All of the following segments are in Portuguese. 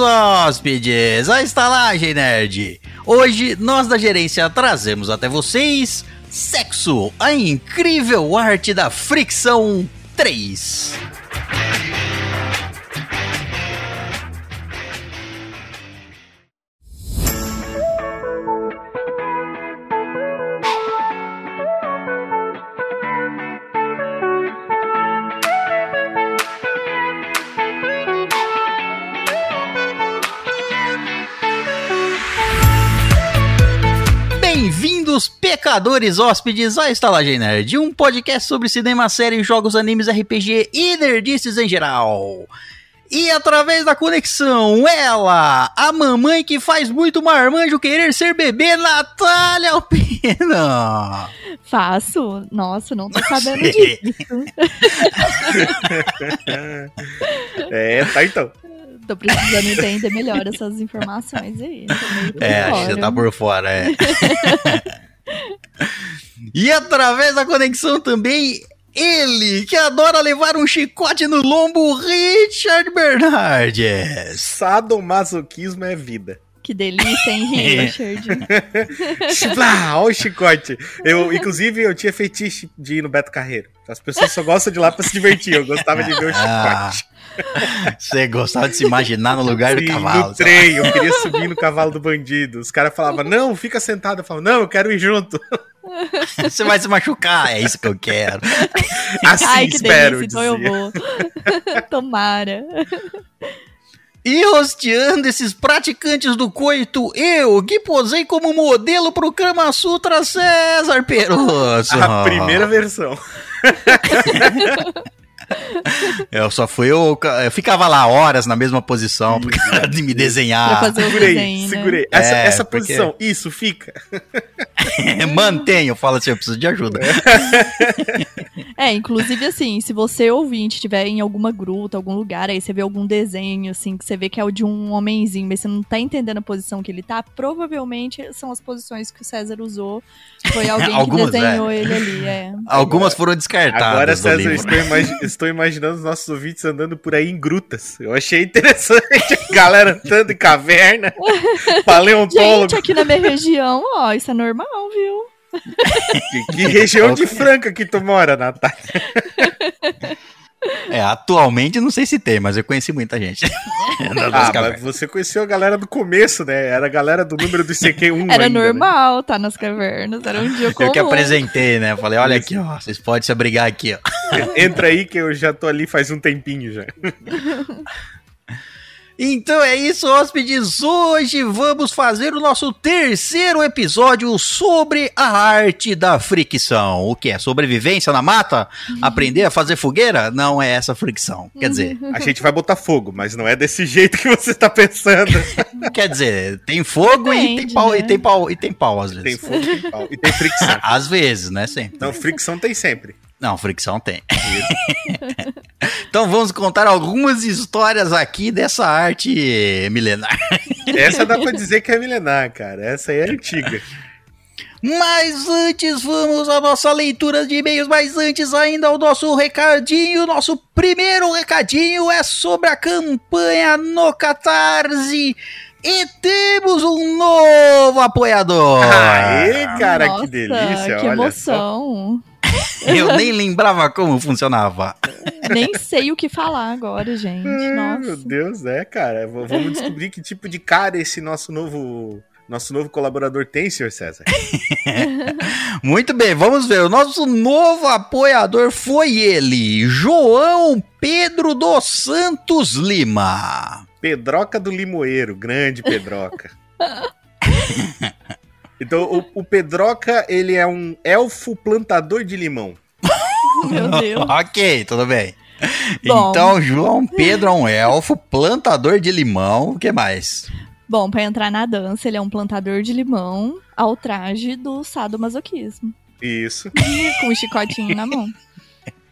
Bem-vindos, hóspedes, à Estalagem Nerd. Hoje, nós da gerência trazemos até vocês Sexo, a incrível arte da fricção 3. Pecadores hóspedes, à Estalagem Nerd, um podcast sobre cinema, séries, jogos, animes, RPG e nerdices em geral. E através da conexão, ela, a mamãe que faz muito marmanjo querer ser bebê, Natália Alpina. Faço? Nossa, não tô sabendo disso. é, tá então. Tô precisando entender melhor essas informações aí. É, acho que você tá por fora, é. e através da conexão também, ele, que adora levar um chicote no lombo, Richard Bernardes. Sadomasoquismo é vida. Que delícia, hein, Richard? Olha o chicote. Eu, inclusive, eu tinha fetiche de ir no Beto Carreiro. As pessoas só gostam de ir lá pra se divertir. Eu gostava de ver o chicote. Você gostava de se imaginar no lugar Sim, do cavalo. No trem, eu queria subir no cavalo do bandido. Os caras falavam, não, fica sentado. Eu falava, não, eu quero ir junto. Você vai se machucar, é isso que eu quero. Assim Ai, que espero. delícia, então eu vou. Tomara. E rosteando esses praticantes do coito, eu, que posei como modelo pro Kama Sutra César Peroso. A primeira versão. Eu só fui, eu, eu ficava lá horas na mesma posição por causa de me desenhar. Pra fazer o Segurei, desenho, né? segurei. Essa, É, essa porque- posição, isso, fica. Mantenho, fala assim, eu preciso de ajuda. É, inclusive assim, se você ouvinte estiver em alguma gruta, algum lugar, aí você vê algum desenho, assim, que você vê que é o de um homenzinho, mas você não tá entendendo a posição que ele tá, provavelmente são as posições que o César usou. Foi alguém Algumas, que desenhou ele ali, é. Algumas foram descartadas Agora, César, livro. estou, imagi- estou imaginando os nossos ouvintes andando por aí em grutas. Eu achei interessante a galera andando em caverna, paleontólogo. Gente, aqui na minha região, ó, isso é normal, viu? Que, que região de Franca que tu mora, Natália? É, atualmente não sei se tem, mas eu conheci muita gente. Ah, mas você conheceu a galera do começo, né? Era a galera do número do ICQ1 Era ainda, né? normal, tá nas cavernas, era um dia comum. Eu que apresentei, né? Falei, olha aqui, ó, vocês podem se abrigar aqui, ó. Entra aí que eu já tô ali faz um tempinho já. Então é isso, hóspedes. Hoje vamos fazer o nosso terceiro episódio sobre a arte da fricção. O que é? Sobrevivência na mata? Aprender a fazer fogueira? Não é essa fricção. Quer dizer, A gente vai botar fogo, mas não é desse jeito que você tá pensando. quer dizer, tem fogo e tem Depende, pau, né? e tem pau, e tem pau às Tem vezes. fogo e tem pau. E tem fricção. Às vezes, né? Sempre. Não, fricção tem sempre. Não, fricção tem. então vamos contar algumas histórias aqui dessa arte milenar. Essa dá pra dizer que é milenar, cara. Essa aí é antiga. Mas antes vamos à nossa leitura de e-mails, mas antes ainda ao nosso recadinho. Nosso primeiro recadinho é sobre a campanha no Catarse. E temos um novo apoiador. Aê, cara, Nossa, que delícia. Que olha emoção. Eu nem lembrava como funcionava. Nem sei o que falar agora, gente. Ah, Nossa. Meu Deus, é, cara. V- Vamos descobrir que tipo de cara esse nosso novo. Nosso novo colaborador tem, senhor César. Muito bem, vamos ver. O nosso novo apoiador foi ele, João Pedro dos Santos Lima. Pedroca do Limoeiro, grande Pedroca. Então, o, o Pedroca, ele é um elfo plantador de limão. Meu Deus. ok, tudo bem. Bom. Então, João Pedro é um elfo, plantador de limão. O que mais? Bom, pra entrar na dança, ele é um plantador de limão ao traje do sadomasoquismo. Isso. Com um chicotinho na mão.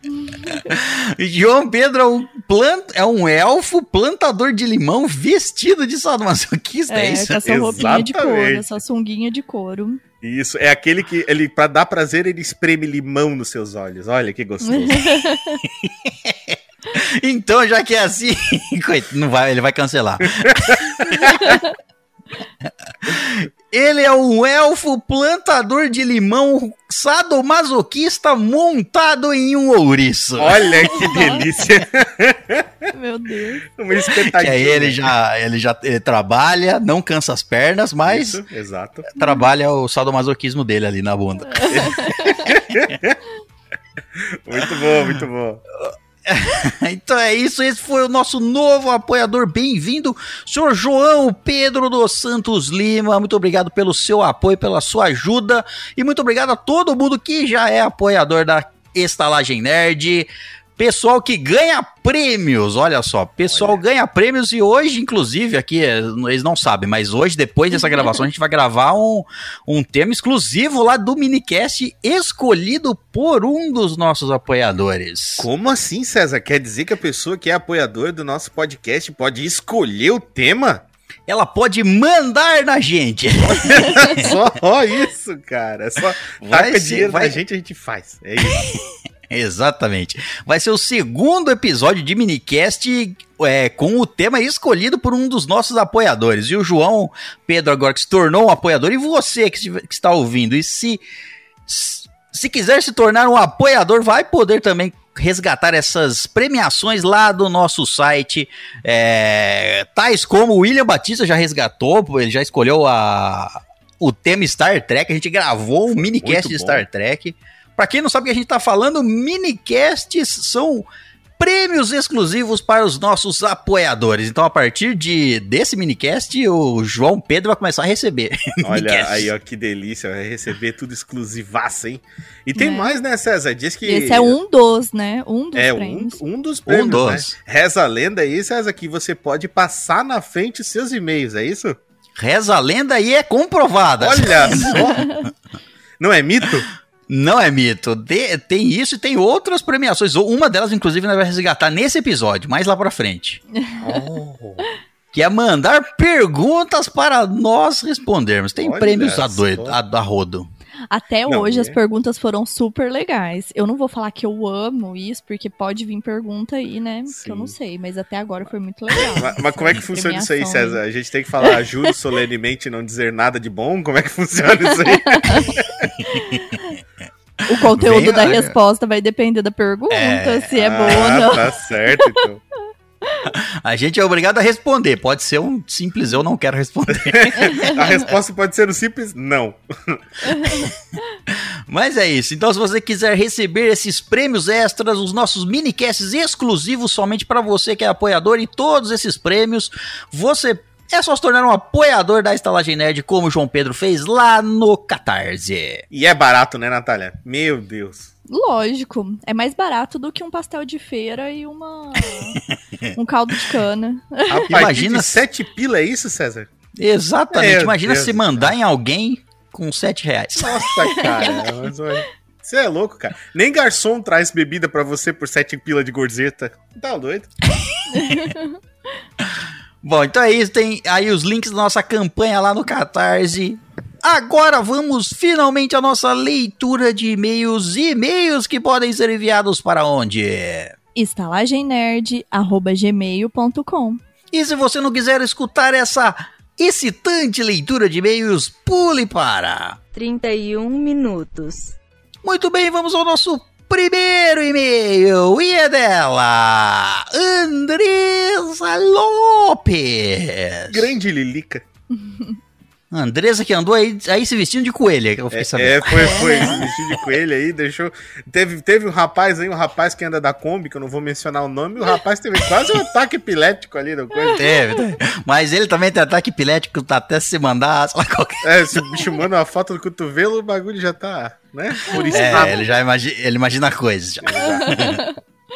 João Pedro é um, plant... é um elfo plantador de limão vestido de sadomasoquista, é, É, isso? com a sua roupinha de couro, Exatamente. a sua sunguinha de couro. Isso. É aquele que, ele, pra dar prazer, ele espreme limão nos seus olhos. Olha que gostoso. Então, já que é assim, não vai, ele vai cancelar. Ele é um elfo plantador de limão sadomasoquista montado em um ouriço. Olha que delícia. Meu Deus. Uma espetadinha. Que aí ele já, ele já ele trabalha, não cansa as pernas, mas Isso, exato. trabalha o sadomasoquismo dele ali na bunda. Muito bom, muito bom. então é isso, esse foi o nosso novo apoiador. Bem-vindo, senhor João Pedro dos Santos Lima. Muito obrigado pelo seu apoio, pela sua ajuda. E muito obrigado a todo mundo que já é apoiador da Estalagem Nerd. Pessoal que ganha prêmios, olha só, pessoal Olha. ganha prêmios e hoje, inclusive, aqui, eh, eles não sabem, mas hoje, depois dessa gravação, a gente vai gravar um, um tema exclusivo lá do minicast escolhido por um dos nossos apoiadores. Como assim, César? Quer dizer que a pessoa que é apoiador do nosso podcast pode escolher o tema? Ela pode mandar na gente. Só isso, cara. Só Vai taca ser- dinheiro vai- na gente, a gente faz. É isso. Exatamente. Vai ser o segundo episódio de minicast é, com o tema escolhido por um dos nossos apoiadores. E o João Pedro agora que se tornou um apoiador. E você que, que está ouvindo. E se, se quiser se tornar um apoiador, vai poder também resgatar essas premiações lá do nosso site, é, tais como o William Batista já resgatou, ele já escolheu a, o tema Star Trek, a gente gravou um minicast de. Star Trek. Pra quem não sabe o que a gente tá falando, minicasts são prêmios exclusivos para os nossos apoiadores. Então, a partir de desse minicast, o João Pedro vai começar a receber. Olha aí, ó, que delícia. Vai receber tudo exclusivaço, hein? E tem É. mais, né, César? Diz que. Esse é um dos, né? Um dos É um, prêmios. um dos prêmios, Um dos. né? Reza a lenda aí, César, que você pode passar na frente os seus e-mails, é isso? Reza a lenda e é comprovada. Olha só! Não é mito? Não é mito. De- tem isso e tem outras premiações. Uma delas, inclusive, nós vamos resgatar nesse episódio, mais lá pra frente. Oh, Que é mandar perguntas para nós respondermos. Tem Olha prêmios a, doido, a, a rodo. Até Não, hoje é. as perguntas foram super legais. Eu não vou falar que eu amo isso, porque pode vir pergunta aí, né? Que eu Sim. não sei, mas até agora foi muito legal. mas, mas como é que funciona isso aí, César? A gente tem que falar juro solenemente e não dizer nada de bom? Como é que funciona isso aí? O conteúdo da resposta vai depender da pergunta, É. se é Ah, boa ou não. Tá certo, então. A gente é obrigado a responder. Pode ser um simples eu não quero responder. A resposta pode ser o simples não. Mas é isso. Então, se você quiser receber esses prêmios extras, os nossos minicasts exclusivos somente para você que é apoiador e todos esses prêmios, você é só se tornar um apoiador da Estalagem Nerd, como o João Pedro fez lá no Catarse. E é barato, né, Natália? Meu Deus. Lógico, é mais barato do que um pastel de feira e uma um caldo de cana. Partir Imagina sete pila é isso, César? Exatamente. Meu Imagina Deus se mandar em alguém com 7 reais. Nossa, cara. mas olha, Você é louco, cara. Nem garçom traz bebida pra você por sete pila de gorjeta. Tá doido? Bom, então é isso. Tem aí os links da nossa campanha lá no Catarse. Agora vamos finalmente à nossa leitura de e-mails. E-mails que podem ser enviados para onde? estalagemnerd@gmail.com. E se você não quiser escutar essa excitante leitura de e-mails, pule para. 31 minutos. Muito bem, vamos ao nosso primeiro e-mail. E é dela, Andresa Lopes. Grande Lilica. Andresa que andou aí, aí se vestindo de coelha, que eu fiquei sabendo. É, foi, foi. Esse vestido de coelho aí, deixou. Teve, teve um rapaz aí, um rapaz que anda da Kombi, que eu não vou mencionar o nome, e o rapaz teve quase um ataque epilético ali da coisa. Teve, teve. Mas ele também tem ataque epilético, tá até se mandar, sei lá, qualquer... É, se o bicho manda uma foto do cotovelo, o bagulho já tá, né? Por isso É, ele já imagina, ele imagina coisas. já.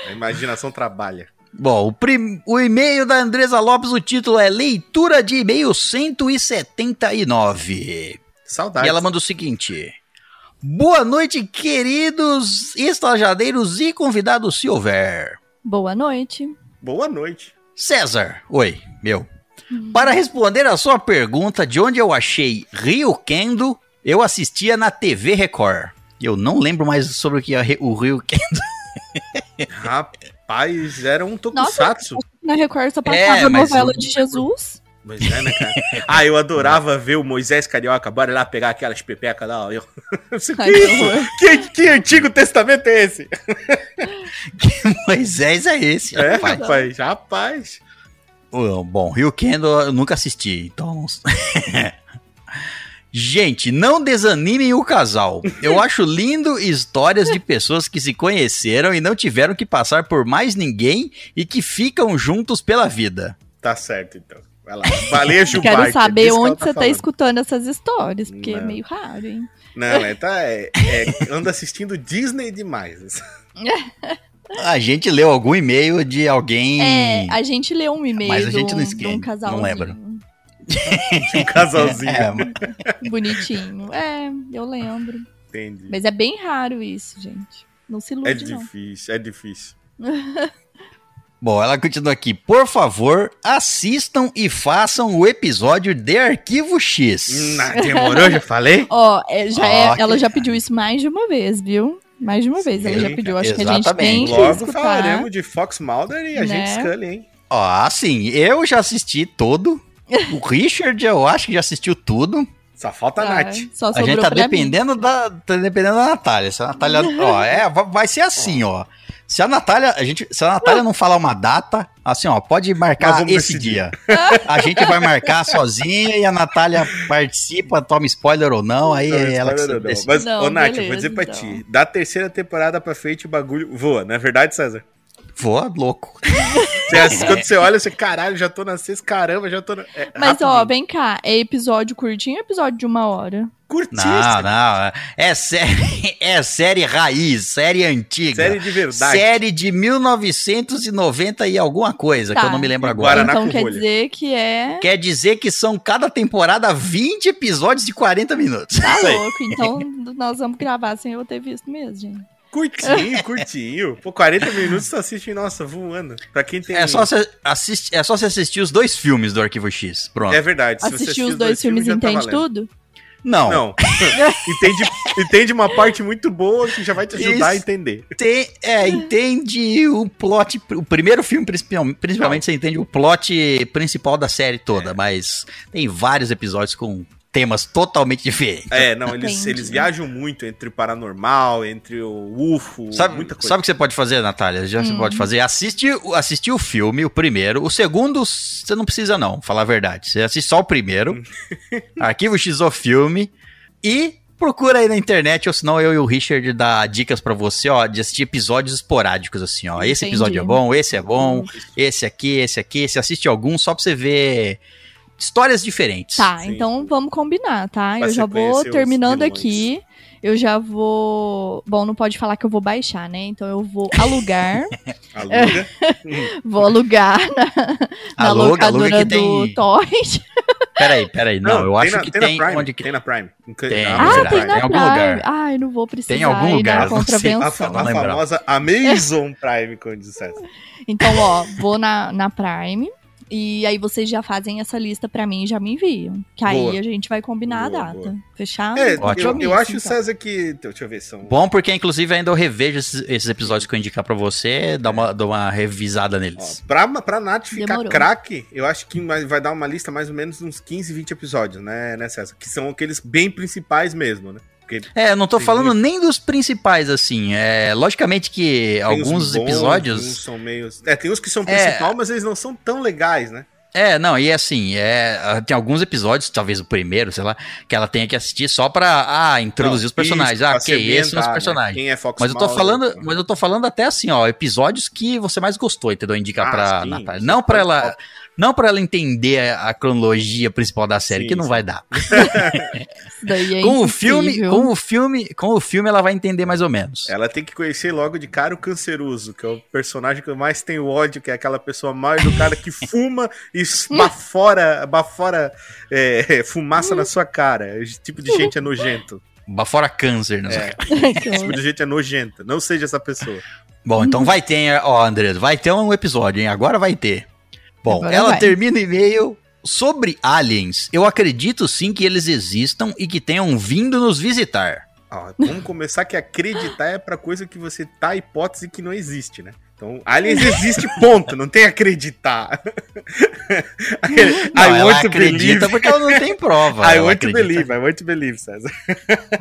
A imaginação trabalha. Bom, o, prim- o e-mail da Andresa Lopes, o título é Leitura de e-mail 179. Saudades. E ela manda o seguinte: Boa noite, queridos estajadeiros e convidados se houver. Boa noite. Boa noite. César, oi, meu. Para responder a sua pergunta de onde eu achei Rio Kendo, eu assistia na TV Record. Eu não lembro mais sobre o que é o Rio Kendo. Rapaz, era um tokusatsu. Na Record só É, passava a mas novela o- de Jesus. Pois é, né, cara? Ah, eu adorava ver o Moisés Carioca, bora lá pegar aquelas pepecas lá. ó. Eu... que Ai, que. Que, que antigo testamento é esse? Que Moisés é esse, É, rapaz? rapaz, rapaz. Bom, Rio Kendo eu nunca assisti, então. Gente, não desanimem o casal. Eu acho lindo histórias de pessoas que se conheceram e não tiveram que passar por mais ninguém e que ficam juntos pela vida. Tá certo, então. Vai lá. Gilbarte. Quero é saber ela onde você tá falando. escutando essas histórias, porque é Não. meio raro, hein? Não, é, tá, é, é- anda assistindo Disney demais. A gente leu algum e-mail de alguém. É, a gente leu um e-mail Mas a de gente um, não de esque- um não casalzinho. Lembra. Um casalzinho. É, Bonitinho. É, eu lembro. Entendi. Mas é bem raro isso, gente. Não se ilude, É não. difícil, é difícil. Bom, ela continua aqui. Por favor, assistam e façam o episódio de Arquivo X. Na, demorou, já falei? Ó, é, já é- Ok. ela já pediu isso mais de uma vez, viu? Mais de uma vez ela já pediu. Acho que a gente exatamente. tem que Logo escutar. falaremos de Fox Mulder e a Né? gente Scully, hein? Ó, assim, eu já assisti todo. O Richard, eu acho que já assistiu tudo. Só falta a Ah, Nath. Só A gente tá mim. dependendo da, tá dependendo da Natália. Se a Natália, ó, é, va- vai ser assim, ó. Se a Natália, a gente, se a Natália não falar uma data, assim, ó, pode marcar esse dia. A gente vai marcar sozinha e a Natália participa, toma spoiler ou não, aí Não, é ela que não. decide. Mas, Não, ô Nath, eu vou beleza, dizer pra então. ti. Da terceira temporada pra frente, o bagulho voa, não é verdade, César? Voa louco. Você assiste- quando você olha, você, caralho, já tô na sexta, caramba, já tô na... É, Mas, ó, vem cá. É episódio curtinho ou episódio de uma hora? Curtíssimo. Não, não, é série, é série raiz, série antiga. Série de verdade. Série de 1990 e alguma coisa, que Tá. eu não me lembro agora. Guaraná então quer dizer que é. Quer dizer que são cada temporada 20 episódios de 40 minutos. Tá louco. Então nós vamos gravar sem eu ter visto mesmo, gente. Curtinho, curtinho. Pô, 40 minutos você assiste, nossa, voando. Pra quem tem... É só você assistir, é só você assistir os dois filmes do Arquivo X. Pronto. É verdade. se você Assistir assistir os dois filmes já tá entende valendo. tudo? Não, Não. entende, entende uma parte muito boa que já vai te ajudar a Isso. entender. Tem, é, entende o plot. O primeiro filme, principalmente, principalmente você entende o plot principal da série toda, mas tem vários episódios com temas totalmente diferentes. É, não, eles, Entendi. eles viajam muito entre o paranormal, entre o UFO, Sabe, muita coisa. sabe o que você pode fazer, Natália? Já você Hum. pode fazer? Assiste, o- assistir o filme, o primeiro. O segundo, você não precisa, não, falar a verdade. Você assiste só o primeiro. Arquivo X o filme. E procura aí na internet, ou senão eu e o Richard dá dicas pra você, ó, de assistir episódios esporádicos, assim, ó. Esse Entendi. episódio é bom, esse é bom, esse aqui, esse aqui. Você assiste algum só pra você ver histórias diferentes. Tá, Sim. então vamos combinar, tá? Pra eu já vou terminando aqui. Eu já vou. Bom, não pode falar que eu vou baixar, né? Então eu vou alugar. Aluga. vou alugar na, na Aluga, aluga locadora que do tem- Torrent. Peraí, peraí. Não, eu acho na, que tem. tem, na Prime, onde que Tem na Prime. Em- Tem, na Ah, Amazon tem Prime. na Em algum Prime. lugar. Ai, não vou precisar Tem algum ir lugar, não. A, contravenção. a Não lembro. famosa Amazon Prime, como diz o César. Então, ó, vou na, na Prime. E aí vocês já fazem essa lista pra mim e já me enviam. Que aí Boa. a gente vai combinar Boa, a data. boa. Fechado? É, ótimo. eu, eu acho, então. César, que. Deixa eu ver, são. Bom, porque inclusive ainda eu revejo esses, esses episódios que eu indicar pra você, dá uma, dá uma revisada Ó, neles. pra, pra Nath ficar craque, eu acho que vai vai dar uma lista mais ou menos uns 15, 20 episódios, né, né, César? Que são aqueles bem principais mesmo, né? Porque É, não tô falando nem dos principais, assim. É, logicamente que tem alguns uns bons, episódios. Uns são meio. É, tem uns que são É. principal, mas eles não são tão legais, né? É, não, e assim, é, tem alguns episódios, talvez o primeiro, sei lá, que ela tenha que assistir só pra ah, introduzir Não, os personagens. isso, ah, ok, se esses são os ambientar, né? personagens. Quem é Fox Mas eu tô falando, então. mas eu tô falando até assim, ó, episódios que você mais gostou, entendeu? Indicar Ah, pra sim, Natália. Não pra ela, não para ela entender a cronologia principal da série, Sim, que não sim. vai dar. É com o filme, com o filme, com o filme ela vai entender mais ou menos. Ela tem que conhecer logo de cara o Canceroso, que é o personagem que eu mais tenho ódio, que é aquela pessoa mal educada que fuma e bafora, bafora é, fumaça na sua cara. Esse tipo de gente é nojento. Fora câncer, né? É, Que esse tipo de gente é nojenta. Não seja essa pessoa. Bom, então vai ter, ó, André, vai ter um episódio, hein? Agora vai ter. Bom, Agora ela vai. termina o e-mail sobre aliens. Eu acredito sim que eles existam e que tenham vindo nos visitar. Ó, vamos começar que acreditar é pra coisa que você tá a hipótese que não existe, né? Então, aliens existe, ponto. Não tem acreditar. Não, I ela want to acredita believe. porque ela não tem prova. I ela want to acredita- believe, I want to believe, César.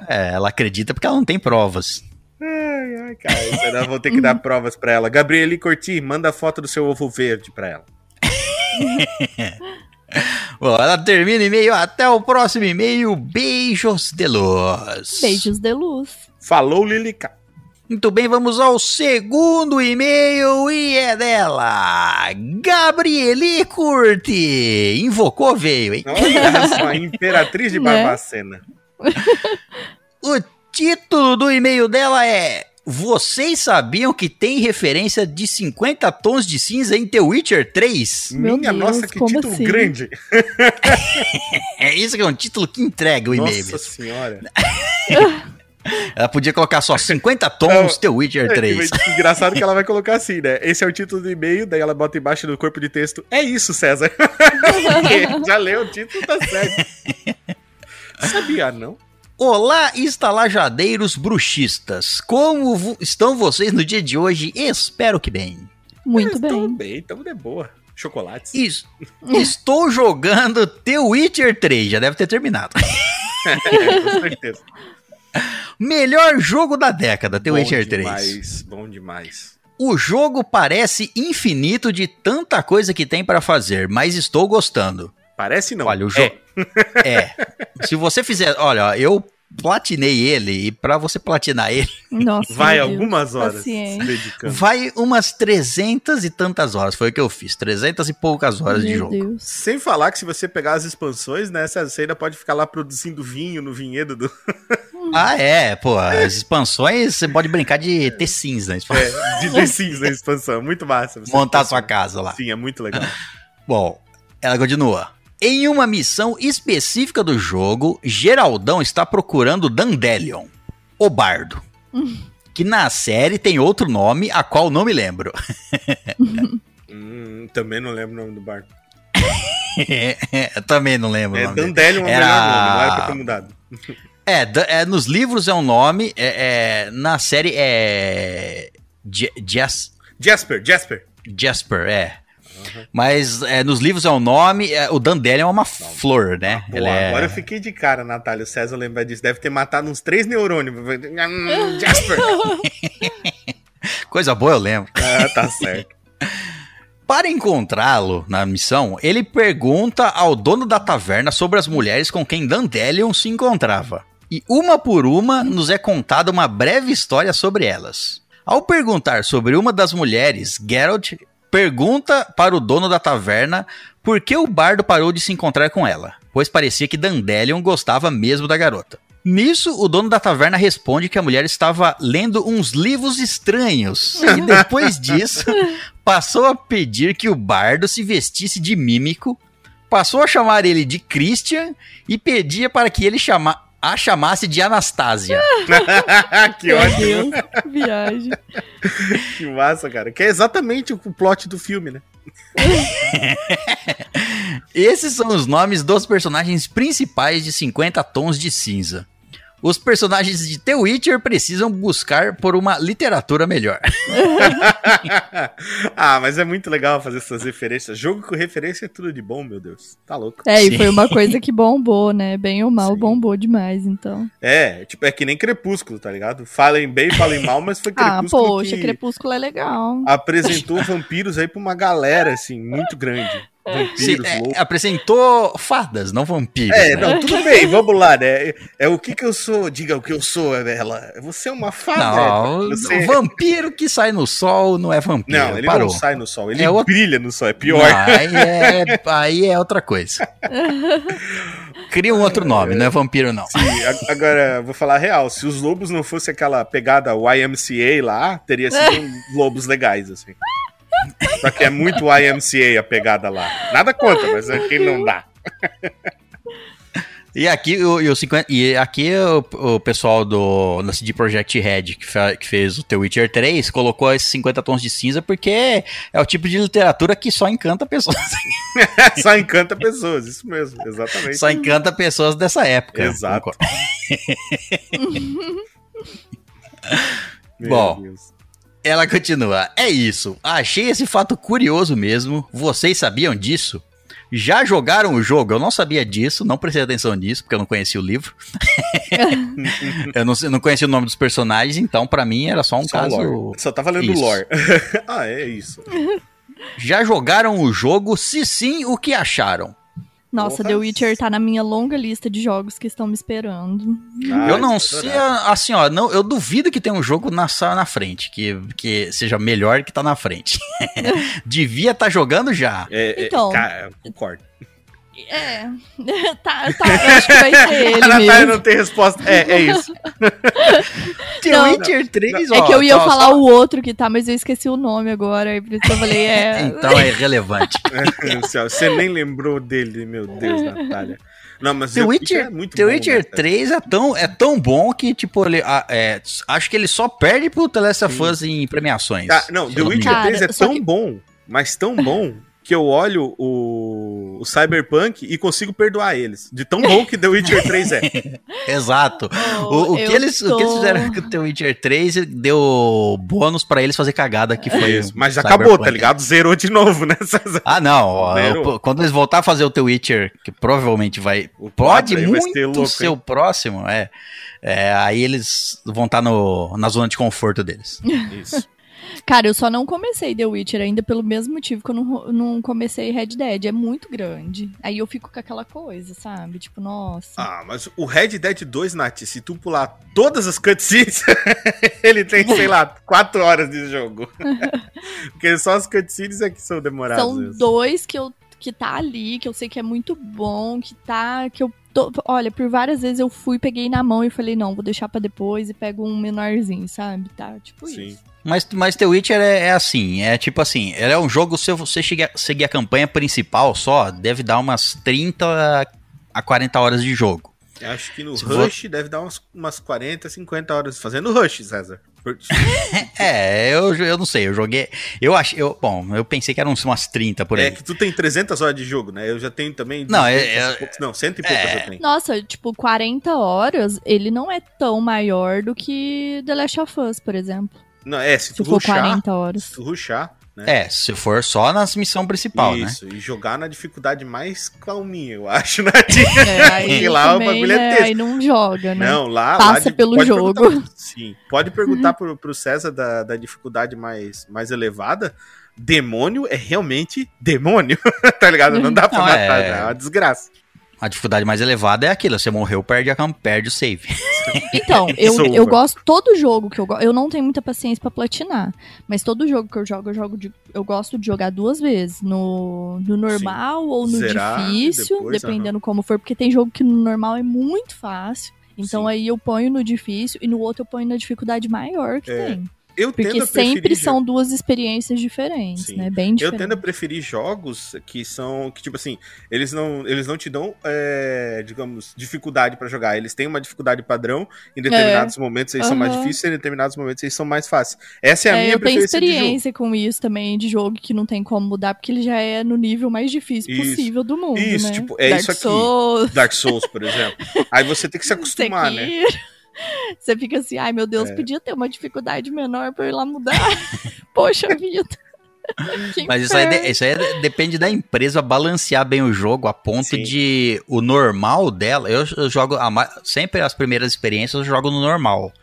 É, ela acredita porque ela não tem provas. Ai, ai, cara, vamos ter que dar provas pra ela. Gabriele Corti, manda a foto do seu ovo verde pra ela. Bom, ela termina o e-mail. Até o próximo e-mail. Beijos de luz. Beijos de luz. Falou, Lilica. Muito bem, vamos ao segundo e-mail e é dela. Gabrieli Curti. Invocou, veio, hein? Olha só, Imperatriz de Né? Barbacena. O título do e-mail dela é Vocês sabiam que tem referência de 50 tons de cinza em The Witcher 3? Meu Minha Deus, nossa, que como título assim? grande. É isso que é um título que entrega o e-mail. Nossa mesmo. senhora. Ela podia colocar só 50 tons Não, The Witcher É, 3. que engraçado que ela vai colocar assim, né? Esse é o título do e-mail, daí ela bota embaixo do corpo de texto. É isso, César. Já leu o título, tá certo. Sabia, não? Olá, estalajadeiros bruxistas. Como vo- estão vocês no dia de hoje? Espero que bem. Muito Tamo bem. bem, tamo de boa. Chocolates. Isso. Estou jogando The Witcher 3, já deve ter terminado. É, com certeza. Melhor jogo da década, The bom Witcher 3. demais, bom demais. O jogo parece infinito de tanta coisa que tem para fazer, mas estou gostando. Parece não. Olha, o jogo. É. Se você fizer. Olha, eu platinei ele, e pra você platinar ele, Nossa. Vai algumas horas dedicando. vai umas 300 e tantas horas. Foi o que eu fiz. 300 e poucas horas de Meu jogo. Deus. Sem falar que se você pegar as expansões, né, você ainda pode ficar lá produzindo vinho no vinhedo do. Ah, é, pô. As expansões, você pode brincar de ter cinza. É, de The Sims na expansão. Muito massa. Você Montar sua casa lá. Sim, é muito legal. Bom, ela continua. Em uma missão específica do jogo, Geraldão está procurando Dandelion, o bardo. Que na série tem outro nome, a qual não me lembro. Hum, também não lembro o nome do barco. Eu também não lembro É. Dandelion é o Era- melhor nome, não era pra ter mudado. É, é, nos livros é um nome, é, é, na série é. Je- Jas- Jasper, Jasper. Jasper, é. Mas é, nos livros é um nome, é, o Dandelion é uma flor, né? Ele é- Agora eu fiquei de cara, Natália. O César lembra disso. Deve ter matado uns três neurônios. Jasper. Coisa boa, eu lembro. ah, tá certo. Para encontrá-lo na missão, ele pergunta ao dono da taverna sobre as mulheres com quem Dandelion se encontrava. E uma por uma nos é contada uma breve história sobre elas. Ao perguntar sobre uma das mulheres, Geralt pergunta para o dono da taverna por que o bardo parou de se encontrar com ela, pois parecia que Dandelion gostava mesmo da garota. Nisso, o dono da taverna responde que a mulher estava lendo uns livros estranhos. E depois disso, passou a pedir que o bardo se vestisse de mímico, passou a chamar ele de Christian e pedia para que ele chama a chamasse de Anastasia. que Meu ótimo. Deus. Viagem. Que massa, cara. Que é exatamente o plot do filme, né? Esses são os nomes dos personagens principais de 50 Tons de Cinza. Os personagens de The Witcher precisam buscar por uma literatura melhor. ah, mas é muito legal fazer essas referências. Jogo com referência é tudo de bom, meu Deus. Tá louco. É, Sim. e foi uma coisa que bombou, né? Bem ou mal, Sim. bombou demais, então. É, tipo, é que nem Crepúsculo, tá ligado? Falem bem, falem mal, mas foi Ah, Crepúsculo poxa, que Crepúsculo é legal. apresentou vampiros aí pra uma galera, assim, muito grande. Sim, Vampiros, é, loucos. apresentou fadas, não vampiros. É, né? não, tudo bem, vamos lá, né? É o que que eu sou, diga o que eu sou, ela. Você é uma fada. Não, você... o vampiro que sai no sol não é vampiro. Não, ele parou. não sai no sol, ele É outro- brilha no sol, é pior. Não, aí, é, aí é outra coisa. Cria um outro nome, não é vampiro, não. Sim, agora, vou falar a real, se os lobos não fosse aquela pegada YMCA lá, teria sido um lobos legais, assim. Só que é muito YMCA a pegada lá. Nada contra, mas aqui não dá. E aqui, o, e o 50, e aqui o, o pessoal do da CD Projekt Red, que, fe- que fez o The Witcher 3, colocou esses 50 tons de cinza porque é o tipo de literatura que só encanta pessoas. Só encanta pessoas, isso mesmo, exatamente. só encanta pessoas dessa época. Exato. Bom. Deus. Ela continua. É isso. Achei esse fato curioso mesmo. Vocês sabiam disso? Já jogaram o jogo? Eu não sabia disso, não prestei atenção nisso, porque eu não conhecia o livro. eu não, não conhecia o nome dos personagens, então para mim era só um Só caso. lore. Só tava lendo Isso. lore. ah, é isso. Já jogaram o jogo? Se sim, o que acharam? Nossa, Porra. The Witcher tá na minha longa lista de jogos que estão me esperando. Ah, eu não sei, assim, ó, não, eu duvido que tenha um jogo na sala na frente, que, que seja melhor que tá na frente. Devia estar jogando já. É, é, Então. cara, concordo. É, tá, tá, eu acho que vai ser ele A Natália mesmo. não tem resposta. É, é isso. The Não, Witcher 3, ó. É que eu ia só- falar só- o outro que tá, mas eu esqueci o nome agora, aí por isso eu falei, é... Então é irrelevante. Você nem lembrou dele, meu Deus, Natália. Não, mas The Witcher, é muito The bom, Witcher né, cara? 3 é tão, é tão bom que, tipo, ele, ah, é, acho que ele só perde pro The Last of. Us em premiações. Tá, não, The Witcher engano. Cara, 3 é tão que- bom, mas tão bom, que eu olho o, o Cyberpunk e consigo perdoar eles. De tão bom que The Witcher 3 é. Exato. O, o que eles, o que eles tô- fizeram com o The Witcher 3 deu bônus pra eles fazer cagada, que foi Isso, mas o acabou, tá ligado? Zerou de novo, né? Ah, não. eu- quando eles voltar a fazer o The Witcher, que provavelmente vai. O Pode aí vai ser muito louco, ser hein? o próximo, é. É, aí eles vão estar no, na zona de conforto deles. Isso. Cara, eu só não comecei The Witcher ainda pelo mesmo motivo que eu não, não comecei Red Dead. É muito grande. Aí eu fico com aquela coisa, sabe? Tipo, nossa. Ah, mas o Red Dead 2, Nath, se tu pular todas as cutscenes, ele tem, sei lá, 4 horas de jogo. Porque só as cutscenes é que são demoradas. São dois que eu que tá ali, que eu sei que é muito bom, que tá. Que eu tô- olha, por várias vezes eu fui, peguei na mão e falei, não, vou deixar pra depois e pego um menorzinho, sabe? Tá, tipo Sim. isso. Mas, mas The Witcher é, é assim, é tipo assim, ele é um jogo, se você chegar, seguir a campanha principal só, deve dar umas 30 a 40 horas de jogo. Eu Acho que no Se Rush deve dar umas, umas 40, 50 horas fazendo Rush, César. É, eu, eu não sei, eu joguei, eu acho, eu, bom, eu pensei que eram umas 30 por aí. É que tu tem 300 horas de jogo, né? Eu já tenho também. Não, 200 é- é- e poucos- não, cento e poucas é. eu tenho. Nossa, tipo, 40 horas, ele não é tão maior do que The Last of Us, por exemplo. Não, é, se Se tu for rushar, 40 horas. se tu rushar, né? É, se for só nas missão principal, né? Isso, e jogar na dificuldade mais calminha, eu acho, né? É, aí E lá o também, bagulho é né, texto. aí não joga, né? Não, lá. Passa lá pelo jogo. sim. Pode perguntar pro, pro César da, da dificuldade mais, mais elevada. Demônio é realmente demônio, tá ligado? Não dá pra Não, matar, é- é uma desgraça. A dificuldade mais elevada é aquilo, você morreu, perde, a, perde o save. Então, eu, eu gosto, todo jogo que eu gosto, eu não tenho muita paciência pra platinar, mas todo jogo que eu jogo, eu jogo de, eu gosto de jogar duas vezes, no, no normal ou no Zerar difícil, depois, dependendo como for, porque tem jogo que no normal é muito fácil, então Sim. aí eu ponho no difícil e no outro eu ponho na dificuldade maior que É, tem. Eu Porque sempre são duas experiências diferentes, Sim. né? Bem Eu diferentes. tendo a preferir jogos que são. que, tipo assim, eles não, eles não te dão, é, digamos, dificuldade pra jogar. Eles têm uma dificuldade padrão. Em determinados momentos eles são mais É. Difíceis, em determinados momentos eles são mais fáceis. Essa é a É, minha eu tenho preferência de jogo. experiência com isso também, de jogo que não tem como mudar, porque ele já é no nível mais difícil Isso. possível do mundo, Isso, né? tipo, é Dark isso aqui. Souls, Dark Souls, por exemplo. Aí você tem que se acostumar, né? Você fica assim, ai meu Deus, É. podia ter uma dificuldade menor pra eu ir lá mudar. Poxa vida. Que Mas isso aí, isso aí de- depende da empresa balancear bem o jogo a ponto Sim. de o normal dela. Eu, eu jogo a sempre as primeiras experiências eu jogo no normal.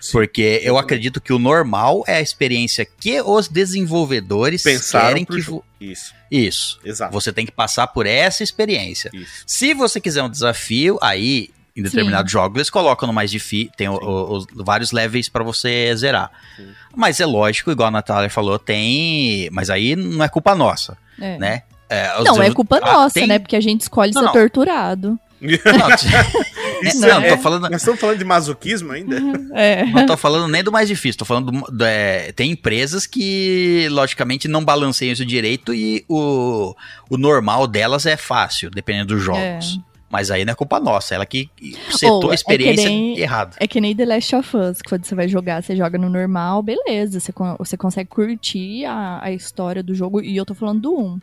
Sim, Porque eu acredito que o normal é a experiência que os desenvolvedores Pensaram querem que. jogo. Isso, Isso. exato. Você tem que passar por essa experiência. Isso. Se você quiser um desafio, aí em determinados jogos eles colocam no mais difícil, tem o- o- os vários levels pra você zerar. Sim. Mas é lógico, igual a Natália falou, tem, mas aí não é culpa nossa, É. né? É, os Não, é desenvol- culpa Ah, nossa, tem- né? Porque a gente escolhe Não, ser não. torturado. Não, Isso não, é- tô falando, Nós estamos falando de masoquismo ainda? É. não tô falando nem do mais difícil, tô falando do, do- é, tem empresas que logicamente não balanceiam isso direito e o, o normal delas é fácil, dependendo dos jogos. Mas aí não é culpa nossa, ela que setou Ou, a é experiência nem- errado. É que nem The Last of Us, que quando você vai jogar, você joga no normal, beleza, você, você consegue curtir a, a história do jogo, e eu tô falando do 1.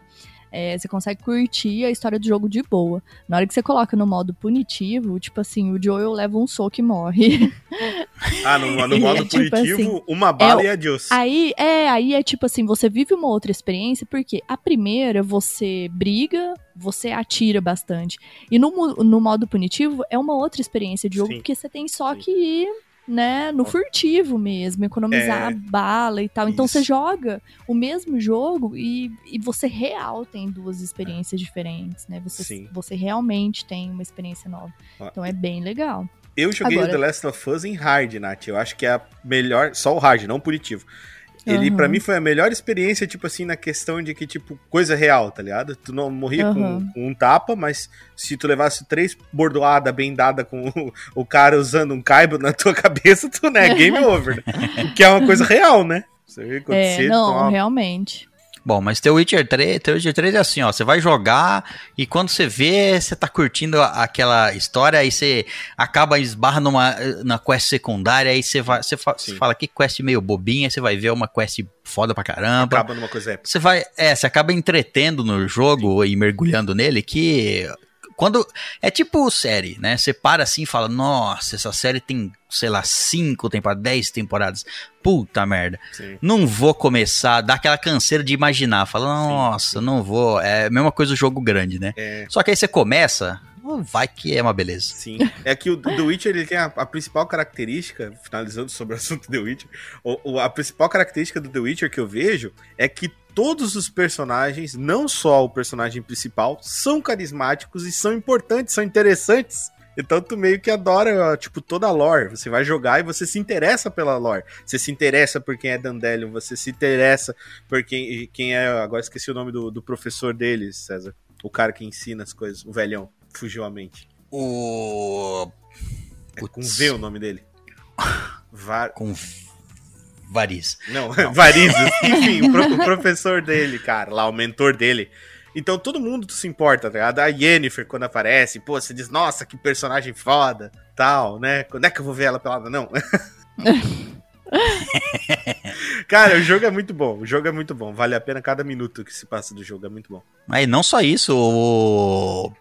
É, você consegue curtir a história do jogo de boa. Na hora que você coloca no modo punitivo, tipo assim, o Joel leva um soco e morre. Ah, no, no modo é tipo punitivo, assim, uma bala é, e adiós. Aí é, aí é tipo assim, você vive uma outra experiência, porque a primeira você briga, você atira bastante. E no, no modo punitivo é uma outra experiência de jogo, Sim. porque você tem só Sim. que ir, né, no furtivo mesmo, economizar É, bala e tal. Então isso. você joga o mesmo jogo e, e você real tem duas experiências diferentes, né? Você, Sim. você realmente tem uma experiência nova. Ó. Então é bem legal. Eu joguei Agora- The Last of Us em hard, Nath. Eu acho que é a melhor. Só o hard, não o punitivo. Ele, Aham. pra mim, foi a melhor experiência, tipo assim, na questão de que, tipo, coisa real, tá ligado? Tu não morria com, Aham. com um tapa, mas se tu levasse três bordoadas bem dada com o, o cara usando um caibo na tua cabeça, tu, né? Game over, né? Que é uma coisa real, né? Você vê É, acontecer. não, toma- realmente. Bom, mas The Witcher 3, The Witcher 3 é assim, ó, você vai jogar e quando você vê, você tá curtindo aquela história, aí você acaba esbarra numa na quest secundária, aí você vai, você, fa- você Sim. fala que quest meio bobinha, você vai ver uma quest foda pra caramba. Acaba numa coisa épica. Você vai, é, você acaba entretendo no jogo e mergulhando nele que quando é tipo série, né? Você para assim e fala: "Nossa, essa série tem, sei lá, 5 temporadas, 10 temporadas. Puta merda. Sim. Não vou começar, dá aquela canseira de imaginar, fala: "Nossa, não vou". É a mesma coisa do jogo grande, né? É, Só que aí você começa, oh, vai que é uma beleza. Sim. É que o The Witcher ele tem a, a principal característica, finalizando sobre o assunto The Witcher, o- o- a principal característica do The Witcher que eu vejo é que todos os personagens, não só o personagem principal, são carismáticos e são importantes, são interessantes. Então tu meio que adora, tipo, toda a lore. Você vai jogar e você se interessa pela lore. Você se interessa por quem é Dandelion, você se interessa por quem, quem é. Agora esqueci o nome do, do professor deles, César. O cara que ensina as coisas, o velhão. Fugiu a mente. O É com. V o nome dele. Va- com variz. Não, Varizes. Enfim, o, pro- o professor dele, cara, lá, o mentor dele. Então todo mundo se importa, tá ligado? A Yennefer, quando aparece, pô, você diz, nossa, que personagem foda, tal, né? Quando é que eu vou ver ela pelada? Não. cara, o jogo é muito bom, o jogo é muito bom. Vale a pena cada minuto que se passa do jogo, é muito bom. Aí não só isso, o...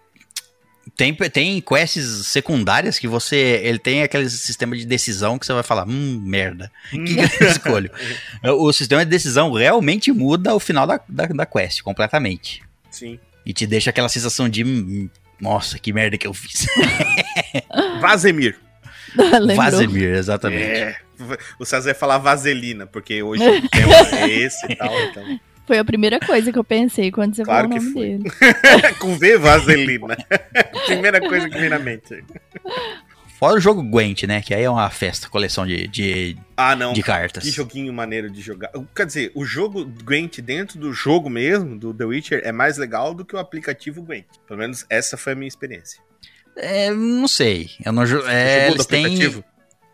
tem, tem quests secundárias que você. Ele tem aquele sistema de decisão que você vai falar, hum, merda. O que, que eu escolho? o sistema de decisão realmente muda o final da, da, da quest completamente. Sim. E te deixa aquela sensação de. hum, Nossa, que merda que eu fiz. Vazemir. Vazemir, exatamente. É. O César ia falar vaselina, porque hoje o tema é esse e tal, então. Foi a primeira coisa que eu pensei quando você Claro falou o nome foi. dele. Com V, vaselina. Primeira coisa que vem na mente. Fora o jogo Gwent, né? Que aí é uma festa, coleção de, de, Ah, não. de cartas. Que joguinho maneiro de jogar. Quer dizer, o jogo Gwent dentro do jogo mesmo, do The Witcher, é mais legal do que o aplicativo Gwent. Pelo menos essa foi a minha experiência. É, não sei. Eu não, é, eles têm.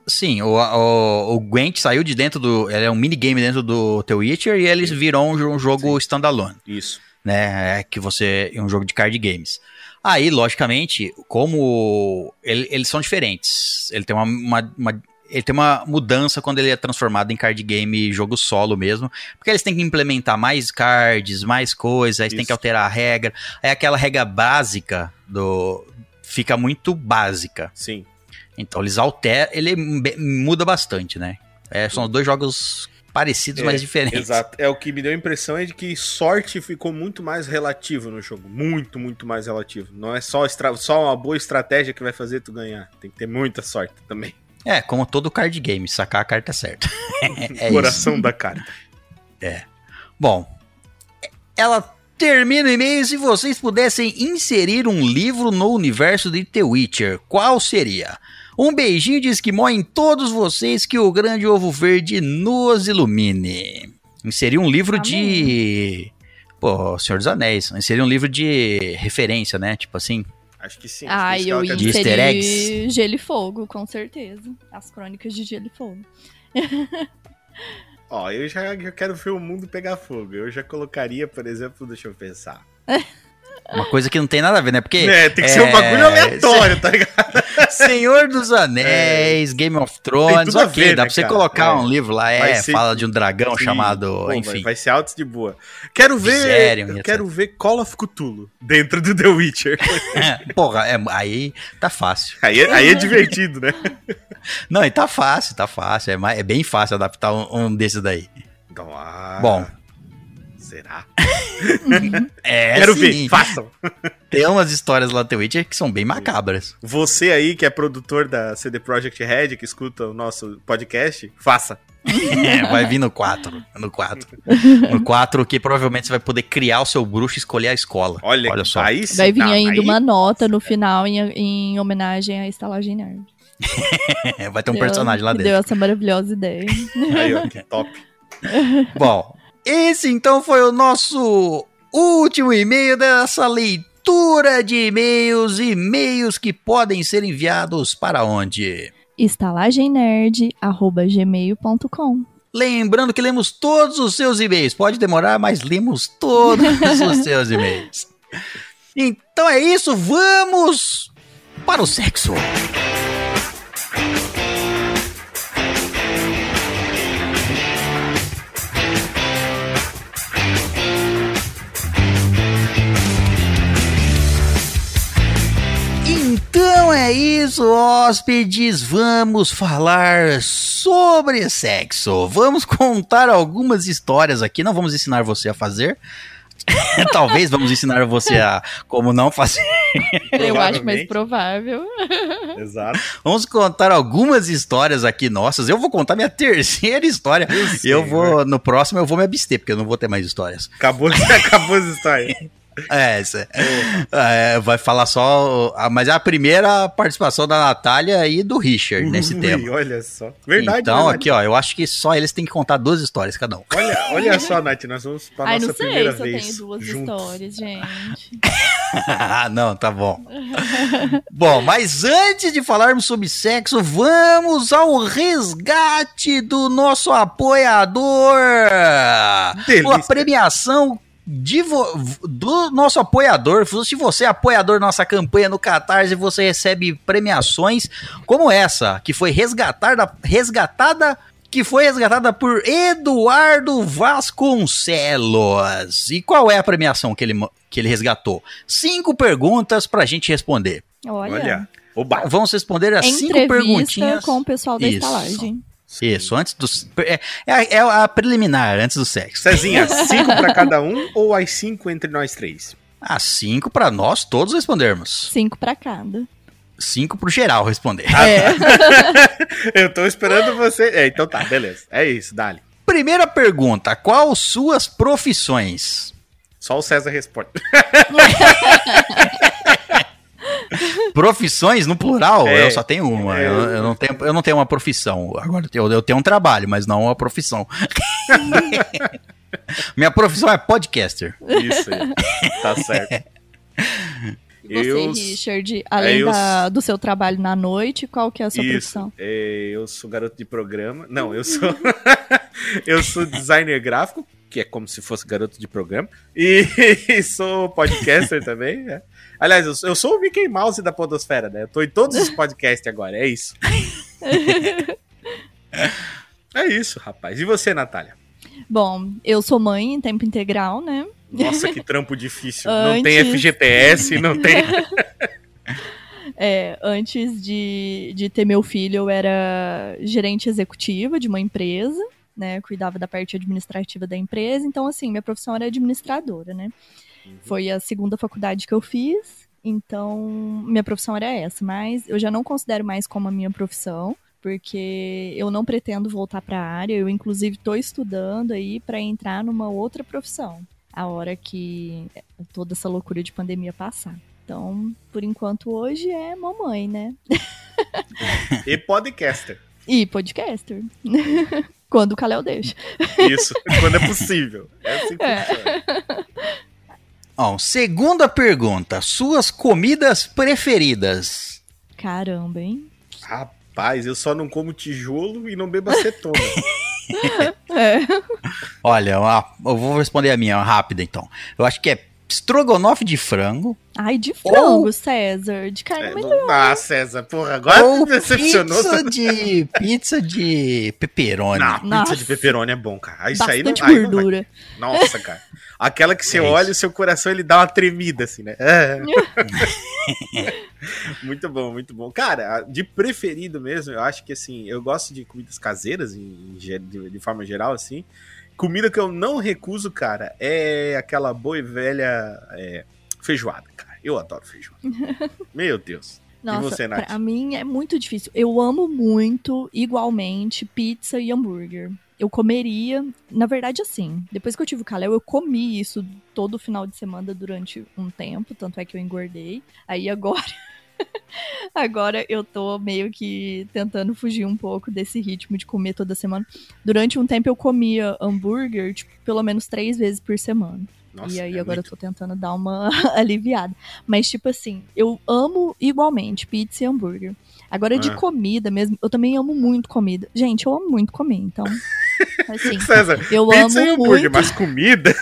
Sim, o, o, o Gwent saiu de dentro do. Ele é um minigame dentro do The Witcher e eles virou um, um jogo standalone, Isso. né? É que você. É um jogo de card games. Aí, logicamente, como ele- eles são diferentes. Ele tem uma, uma- uma- ele tem uma mudança quando ele é transformado em card game jogo solo mesmo. Porque eles têm que implementar mais cards, mais coisas, tem Isso. que alterar a regra. Aí aquela regra básica do. fica muito básica. Sim. Então eles alteram, ele muda bastante, né? É, são dois jogos parecidos, É, mas diferentes. Exato. É o que me deu a impressão é de que sorte ficou muito mais relativo no jogo. Muito, muito mais relativo. Não é só, só uma boa estratégia que vai fazer tu ganhar. Tem que ter muita sorte também. É, como todo card game, sacar a carta certa. é isso. Coração da carta. Bom, ela termina o e-mail. Se vocês pudessem inserir um livro no universo de The Witcher, qual seria? Um beijinho de esquimó em todos vocês, que o grande ovo verde nos ilumine. Inserir um livro de. Pô, Senhor dos Anéis. Inserir um livro de referência, né? Tipo assim. Acho que sim. Ah, eu quer De dizer. easter inseri Gelo e Fogo, com certeza. As crônicas de Gelo e Fogo. Ó, eu já, já quero ver o mundo pegar fogo. Eu já colocaria, por exemplo, deixa eu pensar. Uma coisa que não tem nada a ver, né? Porque. É, tem que ser é, um bagulho aleatório, tá ligado? Senhor dos Anéis, Game of Thrones, ok, ver, dá né, pra você cara? colocar É. um livro lá, é, ser- fala de um dragão Sim. chamado, Pô, vai- enfim. Vai, ser altos de boa. Quero ver. Etc. quero ver Call of Cthulhu dentro do The Witcher. Porra, é, aí tá fácil. Aí é, aí é divertido, né? Não, e tá fácil, tá fácil, é, mais- é bem fácil adaptar um, um desses daí. Então, ah, Bom. Será? É, Quero sim. ver. Façam. Tem umas histórias lá do The Witcher que são bem macabras. Você aí que é produtor da CD Projekt Red, que escuta o nosso podcast, faça. É, vai vir no 4. No 4. No 4, que provavelmente você vai poder criar o seu bruxo e escolher a escola. Olha, Olha só. Aí sim, Vai vir não, ainda aí- uma nota no final em, em homenagem à Estalagem Nerd. vai ter um Deu- personagem lá dentro. Deu essa maravilhosa ideia. Aí, ó, que top. Bom, esse então foi o nosso último e-mail dessa leitura de e-mails. E-mails que podem ser enviados para onde? estalagemnerd.gmail.com Lembrando que lemos todos os seus e-mails. Pode demorar, mas lemos todos os seus e-mails. Então é isso, vamos para o sexo. É isso, hóspedes. Vamos falar sobre sexo. Vamos contar algumas histórias aqui. Não vamos ensinar você a fazer. Talvez vamos ensinar você a como não fazer. Eu acho mais provável. Exato. Vamos contar algumas histórias aqui nossas. Eu vou contar minha terceira história. sei, Eu vou no próximo eu vou me abster porque eu não vou ter mais histórias. Acabou, acabou essa história. É, isso é, vai falar só. Mas é a primeira participação da Natália e do Richard nesse Ui, tema. Olha só. Verdade, então, verdade. aqui, ó, eu acho que só eles têm que contar duas histórias cada um. Olha, olha só, Nath, nós vamos pra Ai, nossa não sei primeira se eu vez. tenho duas juntos. histórias, gente. Ah, não, tá bom. bom, mas antes de falarmos sobre sexo, vamos ao resgate do nosso apoiador. Delícia. Uma premiação do nosso apoiador. Se você é apoiador da nossa campanha no Catarse, você recebe premiações como essa, que foi resgatada, resgatada que foi resgatada por Eduardo Vasconcelos. E qual é a premiação que ele, que ele resgatou? Cinco perguntas pra gente responder. Olha, Olha. Oba. Vamos responder as cinco entrevista perguntinhas. com o pessoal da Isso. estalagem. Isso, antes do. É, é, é a preliminar, antes do sexo. Cezinha, cinco pra cada um ou as cinco entre nós três? As cinco pra nós todos respondermos. Cinco pra cada. Cinco pro geral responder. É. Eu tô esperando você. É, então tá, beleza. É isso, dali. Primeira pergunta: qual suas profissões? Só o César responde. Profissões no plural? É. eu só tenho uma. É. Eu, eu não tenho, eu não tenho uma profissão. Agora eu, eu tenho um trabalho, mas não uma profissão. Minha profissão é podcaster. Isso aí. Tá certo. E você, Eu- Richard, além eu- da- do seu trabalho na noite, qual que é a sua Isso. profissão? É, eu sou garoto de programa. Não, eu sou. eu sou designer gráfico, que é como se fosse garoto de programa. E, sou podcaster também, né? Aliás, eu, sou- eu sou o Mickey Mouse da Podosfera, né? Eu tô em todos os podcasts agora, é isso. é isso, rapaz. E você, Natália? Bom, eu sou mãe em tempo integral, né? Nossa, que trampo difícil. Não tem Antes- FGTS, não tem. É, antes de, de ter meu filho, eu era gerente executiva de uma empresa, né? Cuidava da parte administrativa da empresa. Então, assim, minha profissão era administradora, né? Foi a segunda faculdade que eu fiz. Então, minha profissão era essa. Mas eu já não considero mais como a minha profissão. Porque eu não pretendo voltar para a área. Eu, inclusive, estou estudando aí para entrar numa outra profissão. A hora que toda essa loucura de pandemia passar. Então, por enquanto, hoje é mamãe, né? E podcaster. E podcaster. Quando o Kalel deixa. Isso, quando é possível. É assim que É. funciona. Bom, segunda pergunta: suas comidas preferidas? Caramba, hein? Rapaz, eu só não como tijolo e não bebo acetona. É. Olha, eu vou responder a minha rápida então. Eu acho que é estrogonofe de frango Ai, de frango, César. De carne É, melhor. não- ah, César, porra, agora ou me decepcionou. pizza de pizza de pepperoni. Não, pizza Nossa. de pepperoni é bom, cara. Ah, Isso aí não, Bastante aí não vai. gordura. Nossa, cara. Aquela que você É olha e o seu coração ele dá uma tremida, assim, né? É. muito bom, muito bom. Cara, de preferido mesmo, eu acho que assim, eu gosto de comidas caseiras, em, de, de forma geral, assim. Comida que eu não recuso, cara, é aquela boa e velha é, feijoada, cara. Eu adoro feijoada. Meu Deus. Nossa, você, Nath? pra mim é muito difícil. Eu amo muito, igualmente, pizza e hambúrguer. Eu comeria, na verdade, assim, depois que eu tive o Kalel, eu comi isso todo final de semana durante um tempo, tanto é que eu engordei. Aí agora, agora eu tô meio que tentando fugir um pouco desse ritmo de comer toda semana. Durante um tempo eu comia hambúrguer, tipo, pelo menos três vezes por semana Nossa, e aí é agora muito- eu tô tentando dar uma aliviada. Mas, tipo assim, eu amo igualmente pizza e hambúrguer. Agora, de Ah. comida mesmo, eu também amo muito comida. Gente, eu amo muito comer, então. Assim, César, eu pizza e amo hambúrguer, muito. mas comida.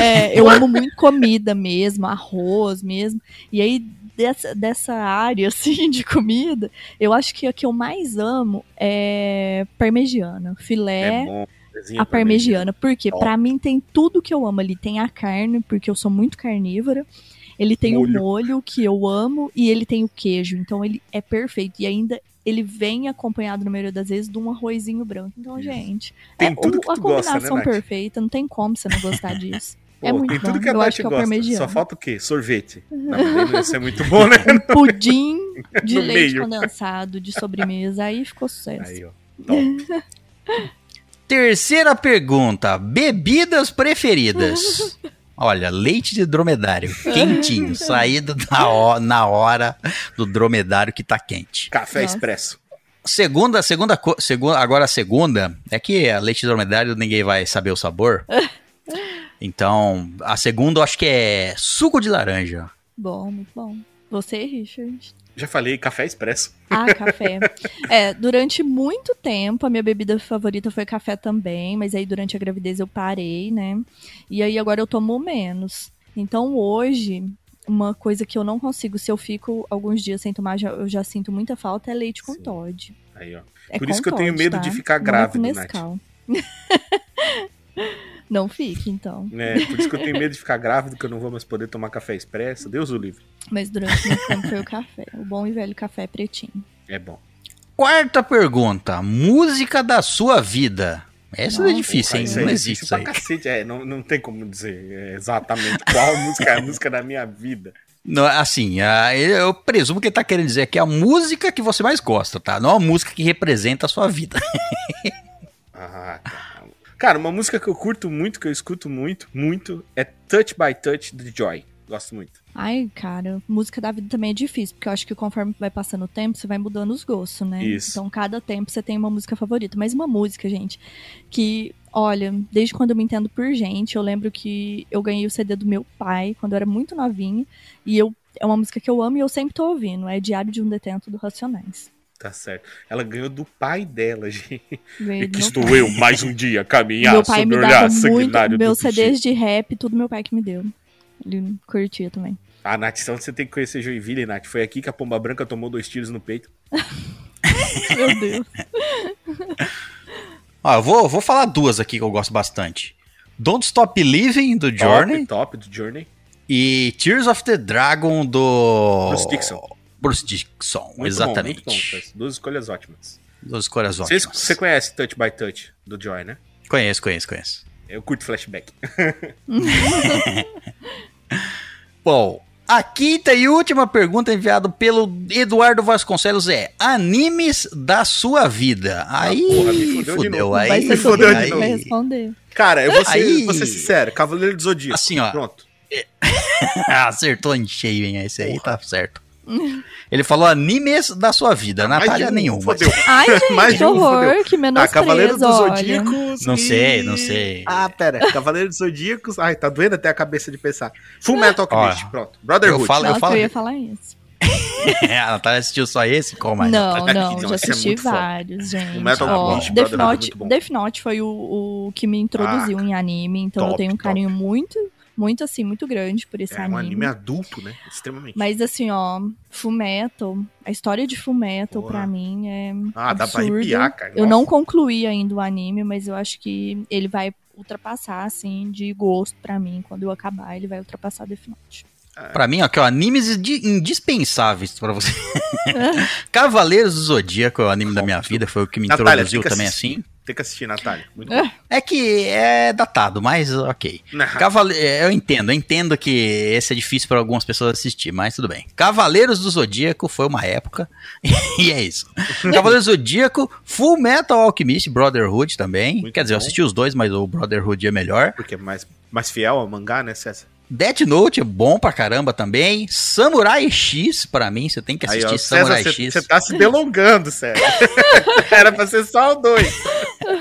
É, eu amo muito comida mesmo, arroz mesmo. E aí, dessa, dessa área, assim, de comida, eu acho que a que eu mais amo é parmegiana. Filé. É. A parmegiana, porque Top. pra mim tem tudo que eu amo ali. Tem a carne, porque eu sou muito carnívora. Ele tem Molho. o molho que eu amo e ele tem o queijo. Então ele é perfeito. E ainda ele vem acompanhado, na maioria das vezes, de um arrozinho branco. Então, Isso. gente, Tem é o- a tu gosta, né, combinação perfeita. Não tem como você não gostar disso. Pô, é muito tem tudo bom. que a Eu Nath acho que é gosta. parmegiano. Só falta o quê? Sorvete. Não, isso é muito bom, né? Um pudim de leite meio. condensado de sobremesa. Aí ficou sucesso. Aí, ó. Top. Terceira pergunta: bebidas preferidas. Olha, leite de dromedário, quentinho, saído na hora, na hora do dromedário que tá quente. Café Nossa. expresso. Segunda, segunda, segunda, agora a segunda é que a leite de dromedário ninguém vai saber o sabor. Então, a segunda eu acho que é suco de laranja. Bom, muito bom. Você, Richard? Já falei, café expresso. Ah, café. É, durante muito tempo a minha bebida favorita foi café também, mas aí durante a gravidez eu parei, né? E aí agora eu tomo menos. Então hoje, uma coisa que eu não consigo, se eu fico alguns dias sem tomar, já- eu já sinto muita falta, é leite com Sim. Todd. Aí, ó. É Por isso que eu tenho Toddy, medo tá? de ficar é com Nath. Não fique, então. É, por isso que eu tenho medo de ficar grávido, que eu não vou mais poder tomar café expresso. Deus o livre. Mas durante muito tempo foi o café. O bom e velho café pretinho. É bom. Quarta pergunta: música da sua vida. Essa é Nossa, difícil, Porra, hein? isso Não é existe difícil isso aí. cacete. É, não, não tem como dizer é, exatamente qual música é a música da minha vida. Não, assim, a- eu presumo que ele tá querendo dizer que é a música que você mais gosta, tá? Não a música que representa a sua vida. Ah, cara. Cara, uma música que eu curto muito, que eu escuto muito, muito, é Touch by Touch do Joy. Gosto muito. Ai, cara, música da vida também é difícil, porque eu acho que conforme vai passando o tempo, você vai mudando os gostos, né? Isso. Então, cada tempo você tem uma música favorita. Mas uma música, gente, que, olha, desde quando eu me entendo por gente, eu lembro que eu ganhei o CD do meu pai quando eu era muito novinha, e eu é uma música que eu amo e eu sempre tô ouvindo. É Diário de um Detento do Racionais. Tá certo. Ela ganhou do pai dela, gente. E que estou pai. eu mais um dia a caminhar Meu pai sobre me olhar muito, sanguinário meus do CDs de rap, tudo meu pai que me deu. Ele curtia também. Ah, Nath, então você tem que conhecer Joinville, Nath. Foi aqui que a Pomba Branca tomou dois tiros no peito. Meu Deus. Ó, eu vou, vou falar duas aqui que eu gosto bastante. Don't Stop Living, do Journey, Top, top do Journey. e Tears of the Dragon, do... Bruce Dixon. Bruce Dixon, Muito exatamente. Bom, muito bom, Duas escolhas ótimas. Duas escolhas ótimas. Você conhece Touch by Touch do Joy, né? Conheço, conheço, conheço. Eu curto flashback. Bom, a quinta e última pergunta enviada pelo Eduardo Vasconcelos é: animes da sua vida. Aí, Ah, porra, me fudeu de fudeu, novo. aí, ser fodeu novo. vai aí. responder. Cara, eu vou ser, Aí- vou ser sincero. Cavaleiro do Zodíaco. Assim, ó. Pronto. Acertou em cheio, hein? Esse aí tá certo. Ele falou animes da sua vida, Natália um, nenhuma. Fodeu. Ai, gente, Mais que de um, horror, fodeu. que menos Ah, Cavaleiro dos. Zodíacos. Não e- sei, não sei. Ah, pera. Cavaleiro dos Zodíacos. Ai, tá doendo até a cabeça de pensar. Full Metal Alchemist. Pronto. Brotherhood. eu falo- Nossa, eu, falo- ia falar isso. a Natália assistiu só esse? Qual mais? não, Natália? não, Não, já esse é assisti foda. vários, gente. O Metal Ó, Alchemist Death é Note. Death Note foi o, o que me introduziu Ah, em anime, então eu top, tenho um top. carinho muito muito assim, muito grande por esse É um anime adulto, né? Extremamente. Mas assim, ó, Fullmetal, a história de Fullmetal Porra. pra mim é ah, dá pra arrepiar, cara. Eu Nossa. não concluí ainda o anime, mas eu acho que ele vai ultrapassar, assim, de gosto pra mim. Quando eu acabar, ele vai ultrapassar Death Note. Pra mim, ó, aqui, ó, animes indi- indispensáveis pra você. Cavaleiros do Zodíaco é o anime da minha vida, foi o que me Natália, introduziu que também assistir. assim. Tem que assistir, Natália. Muito É. bom. É que é datado, mas ok. Cavale... Eu entendo, eu entendo que esse é difícil para algumas pessoas assistir, mas tudo bem. Cavaleiros do Zodíaco foi uma época, e é isso. Cavaleiros do Zodíaco, Full Metal Alchemist, Brotherhood também. Muito Quer dizer, eu bom. assisti os dois, mas o Brotherhood é melhor. Porque é mais, mais fiel ao mangá, né, César? Death Note é bom pra caramba também. Samurai X, pra mim, você tem que Aí, assistir ó, Samurai César, X. você tá se delongando, César. Era pra ser só o dois.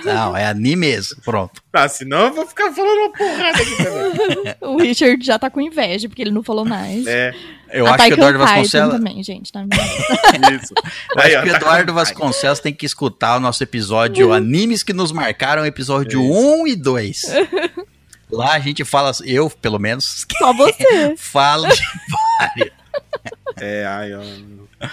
Não, é anime mesmo. Pronto. Ah, senão eu vou ficar falando uma porrada aqui também. O Richard já tá com inveja, porque ele não falou mais. É, Eu a acho que o Eduardo Vasconcelos. também, gente. Tá isso. Eu Aí, acho ó, que o tá Eduardo Vasconcelos tem que escutar o nosso episódio Animes que nos marcaram, episódio Isso. 1 e 2. Lá a gente fala, eu pelo menos, Só você. falo de vários. É, ai, ó.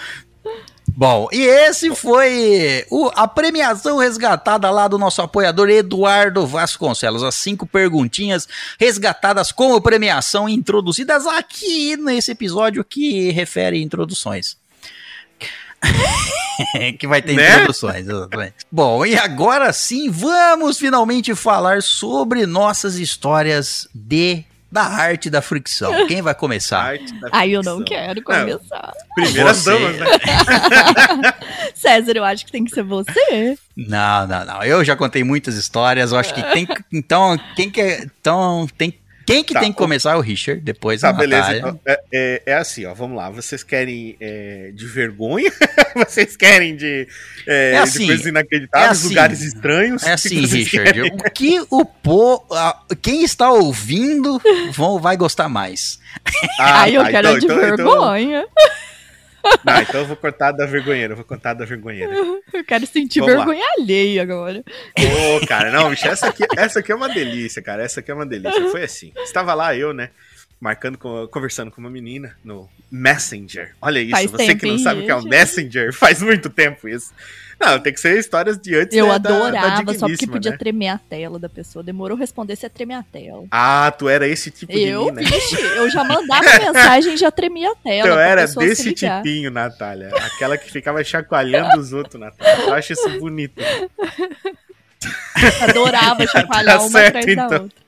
Bom, e esse foi o- a premiação resgatada lá do nosso apoiador Eduardo Vasconcelos. As cinco perguntinhas resgatadas como premiação introduzidas aqui nesse episódio que refere introduções. que vai ter Né? introduções, exatamente. Bom, e agora sim, vamos finalmente falar sobre nossas histórias de da arte da fricção. Quem vai começar? Ai, eu não quero começar. Primeiras Você. damas, né? César, eu acho que tem que ser você. Não, não, não. Eu já contei muitas histórias. Eu acho que tem. que- Então, quem que. Então, tem. Quem que Tá, tem que começar é o Richard, depois Tá, a beleza. Então, é, é- é assim, ó, vamos lá. Vocês querem é, de vergonha? Vocês querem de, é, É assim, de coisas inacreditáveis, é assim, lugares estranhos? É assim, Richard. querem? O que o po, a- quem está ouvindo vão, vai gostar mais. Ah, Ai, eu tá, quero então- de então- então- vergonha. Não, então eu vou cortar da vergonheira, eu vou cortar da vergonheira. Eu quero sentir Vamos lá. vergonha alheia agora. Ô, cara, não, bicho, essa aqui, essa aqui é uma delícia, cara. Essa aqui é uma delícia. Foi assim. Estava lá eu, né? Marcando, com- conversando com uma menina no Messenger. Olha isso, Faz você tempo, que não hein, sabe o que é o gente? Messenger, faz muito tempo isso. Não, tem que ser histórias de antes Eu né, da- da adorava, só porque podia né? tremer a tela da pessoa. Demorou responder, você tremer a tela. Ah, tu era esse tipo de Eu, mina. vixe, eu já mandava mensagem e já tremia a tela. Eu pra era se desse tipinho, Natália. Aquela que ficava chacoalhando os outros, Natália. Eu acho isso bonito. Adorava chacoalhar Tá uma certo, atrás da então. outra.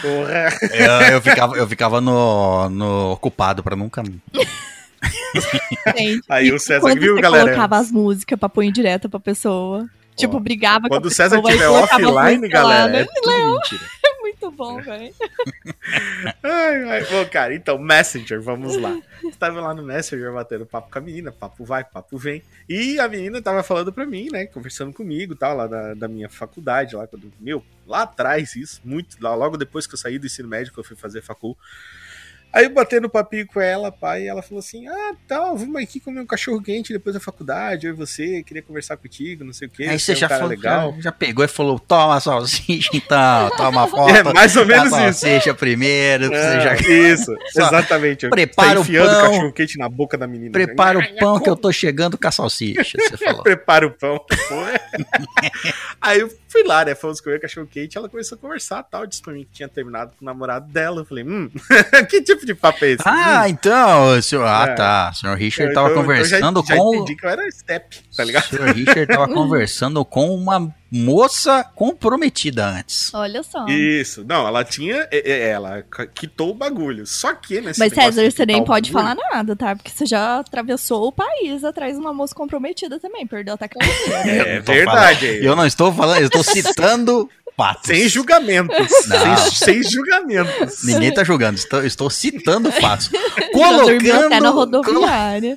Porra. Eu, eu ficava, eu ficava no, no ocupado pra nunca. Gente, Aí o César viu, galera? colocava as músicas pra pôr em direta pra pessoa. Tipo, brigava Quando com a o César as offline, músicas lá, galera, né? é mentira. Muito bom, velho. Bom, cara, então, Messenger, vamos lá. Tava lá no Messenger batendo papo com a menina, papo vai, papo vem. E a menina tava falando pra mim, né, conversando comigo tal, lá da, da minha faculdade, lá quando, meu, lá atrás isso, muito, lá, logo depois que eu saí do ensino médio, que eu fui fazer facul. Aí eu batendo papinho com ela, pai, e ela falou assim: Ah, tal, vamos aqui comer um cachorro quente depois da faculdade, eu e você, queria conversar contigo, não sei o quê. Aí você é um já, cara falou, legal. já, pegou e falou: toma salsicha então, toma a foto. É mais ou menos isso. salsicha primeiro. É, Você já Isso, exatamente. Prepara tá o enfiando pão. cachorro quente na boca da menina. prepara o pão que eu tô chegando com a salsicha. Você falou. Prepara o pão. Porra. Aí eu fui lá, né? Fomos comer cachorro quente. Ela começou a conversar tal. Disse pra mim que tinha terminado com o namorado dela. Eu falei, hum, que tipo de papo é esse? Ah, Hum. então, o senhor. Ah, É. tá. O senhor Richard Eu- tava eu- eu conversando já, já com. entendi que eu era step, tá O ligado? senhor Richard tava conversando com uma moça comprometida antes. Olha só. Isso. Não, ela tinha. é, é, Ela quitou o bagulho. Só que nesse Mas César, você nem o pode bagulho- falar nada, tá? Porque você já atravessou o país atrás de uma moça comprometida também. Perdeu até a carteira. É tô verdade. Eu não estou falando, eu estou citando fatos. Sem julgamentos. Sem, sem julgamentos. Ninguém tá julgando, estou, estou citando fatos. Dormiu até na Colocando, rodoviária.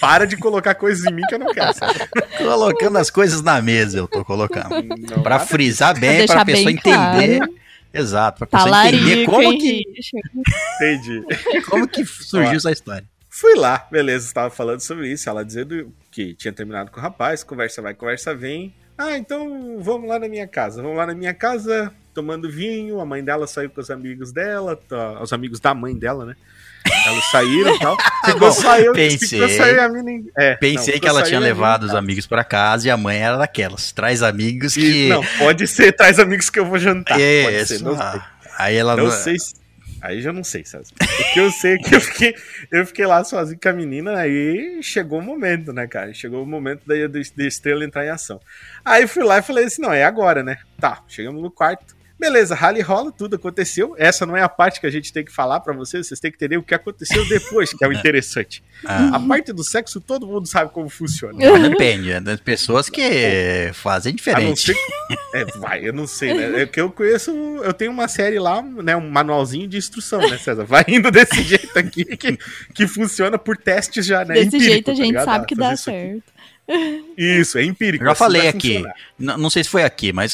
Para de colocar coisas em mim que eu não quero, sabe? colocando as coisas na mesa, eu tô colocando. Nada frisar bem, deixar pra pessoa entender. claro. Exato, pra pessoa entender Talarico, como hein, que? Entendi. como que surgiu essa história. Fui lá, beleza, estava falando sobre isso, ela dizendo que tinha terminado com o rapaz, conversa vai, conversa vem. Ah, então vamos lá na minha casa. Vamos lá na minha casa, tomando vinho. A mãe dela saiu com os amigos dela, tá, os amigos da mãe dela, né? Elas saíram e tal. Ficou só eu, Pensei. ficou só eu e a mina. É, Pensei não, que ela tinha e levado os amigos pra casa e a mãe era daquelas. Traz amigos E- que. Não, pode ser, traz amigos que eu vou jantar. pode Isso. ser, não sei. Ah, Aí ela Não sei se. Aí já não sei, César. O que eu sei é que eu fiquei, eu fiquei lá sozinho com a menina, aí chegou o momento, né, cara? Chegou o momento da, da, estrela entrar em ação. Aí fui lá e falei assim: não, é agora, né? Tá, chegamos no quarto. Beleza, rally rola, tudo aconteceu. Essa não é a parte que a gente tem que falar pra vocês, vocês têm que entender o que aconteceu depois, que é o interessante. Ah, A parte do sexo, todo mundo sabe como funciona. mas depende, é das pessoas que fazem não diferente. ser É, vai, eu não sei, né? É que eu conheço, eu tenho uma série lá, né? Um manualzinho de instrução, né, César? Vai indo desse jeito aqui que, que funciona por testes já, né? Desse Empírico, jeito a tá gente ligado? sabe Ah, que dá isso aqui. certo. Isso, é empírico. Eu já assim falei aqui. funcionar. N- não sei se foi aqui, mas.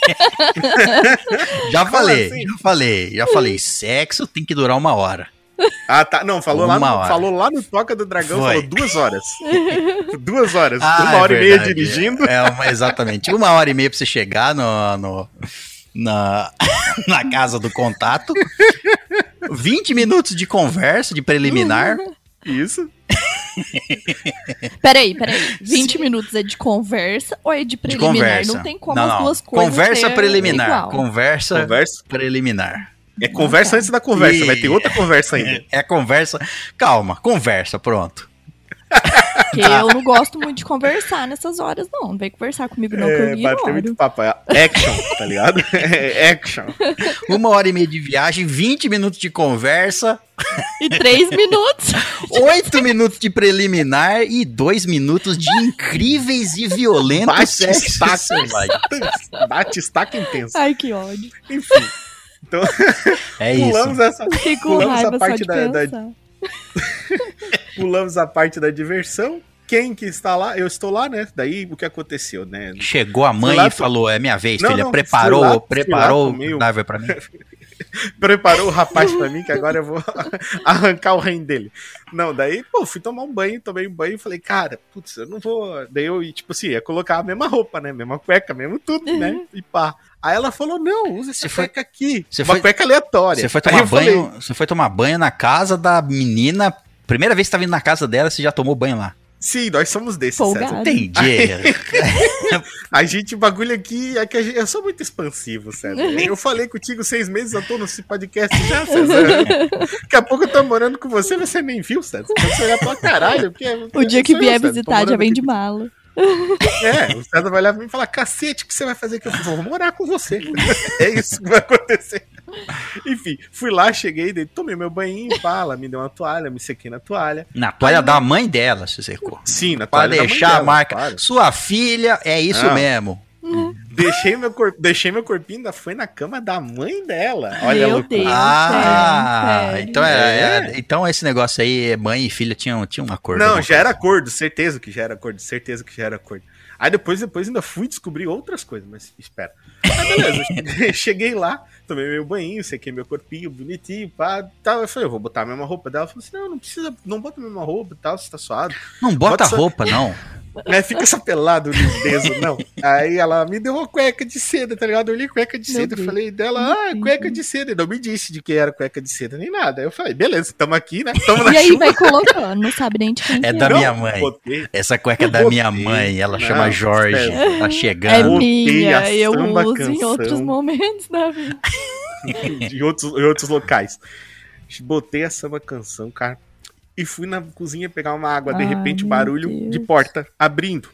já falei, assim? já falei, já falei. Sexo tem que durar uma hora. Ah, tá. Não, falou, lá no, hora. falou lá no Toca do Dragão, Foi. falou duas horas. duas horas. Ah, uma é hora e meia verdade. dirigindo. É, uma- exatamente. Uma hora e meia pra você chegar no, no- na, na casa do contato. 20 minutos de conversa, de preliminar. Isso. Peraí, peraí. 20 minutos é de conversa ou é de De preliminar? conversa. Não tem como Não, as não. duas coisas. Conversa preliminar. igual. Conversa, Conversa. preliminar. É conversa antes da conversa. E- Vai ter outra conversa ainda. É conversa. Calma, conversa, pronto. Porque eu não gosto muito de conversar nessas horas, não. Não vem conversar comigo, não, que eu É, muito papo. É action, tá ligado? É action. Uma hora e meia de viagem, 20 minutos de conversa, E três minutos. 8 minutos de preliminar e 2 minutos de incríveis e violentos Bate sexo estaca. selvagem. Bate estaca intenso. Ai, que ódio. Enfim. Então, É isso. pulamos essa, Fiquei com Pulamos a raiva só parte da- da-. Pulamos a parte da diversão. Quem que está lá? Eu estou lá, né? Daí o que aconteceu, né? Chegou a mãe lá, e falou: É minha vez, Não, filha. não, preparou, lá, preparou o cadáver pra mim. Preparou o rapaz pra mim, que agora eu vou arrancar o reino dele. Não, daí, pô, fui tomar um banho, tomei um banho e falei, cara, putz, eu não vou. Daí eu, tipo assim, ia colocar a mesma roupa, né? Mesma cueca, mesmo tudo, né? E pá. Aí ela falou: não, usa essa Você foi- cueca aqui. você uma foi- cueca aleatória. Você foi tomar eu falei, banho. Você foi tomar banho na casa da menina. Primeira vez que você tá vindo na casa dela, você já tomou banho lá. Sim, nós somos desses, Folgado. César. Entendi. A gente, o bagulho aqui é que a gente- eu sou muito expansivo, César. Eu falei contigo seis meses, eu tô nesse podcast já, César. Daqui a pouco eu tô morando com você, você nem viu, César. Você olhar pra caralho. Porque, O dia que vier visitar já vem aqui de mala. É, o César vai olhar pra mim e falar: cacete, o que você vai fazer aqui? Eu vou morar com você. É isso que vai acontecer. Enfim, fui lá, cheguei, tomei meu banho, ela me deu uma toalha, me sequei na toalha. Na toalha da mãe dela, se secou. Sim, na Pra toalha. da mãe deixar a dela, marca. claro. Sua filha é isso Não. mesmo. Deixei meu, corpo, deixei meu corpinho, ainda foi na cama da mãe dela. Olha a Meu loucura. Deus. Ah, sério. então, é, É. é- então esse negócio aí, mãe e filha tinham, tinham um acordo. Não, já era acordo, certeza que já era acordo, certeza que já era acordo. Aí depois, depois ainda fui descobrir outras coisas, mas espera. Aí beleza, cheguei- cheguei lá, tomei meu banho, sequei meu corpinho bonitinho, pá, tal. Eu falei, eu vou botar a mesma roupa dela. Ela falou assim: não, não precisa, não bota a mesma roupa e tal, você tá suado. Não bota Bota roupa, não. É, fica essa pelado liso, não. Aí ela me deu uma cueca de seda, tá ligado? Eu olhei cueca de seda, eu falei dela, ah, cueca de seda. E não me disse de que era cueca de seda nem nada. Aí eu falei, beleza, tamo aqui, né? Tamo na E aí chuva. vai colocando, não sabe nem de quem É que da Não, minha mãe. botei. Essa cueca é da Eu minha botei. mãe, ela Não, chama Jorge, tá É chegando. Botei minha, a eu samba uso em canção. outros momentos da vida. em, outros, em outros locais. Botei essa uma canção, cara. E fui na cozinha pegar uma água. De Ai, repente, o meu barulho Deus. de porta abrindo.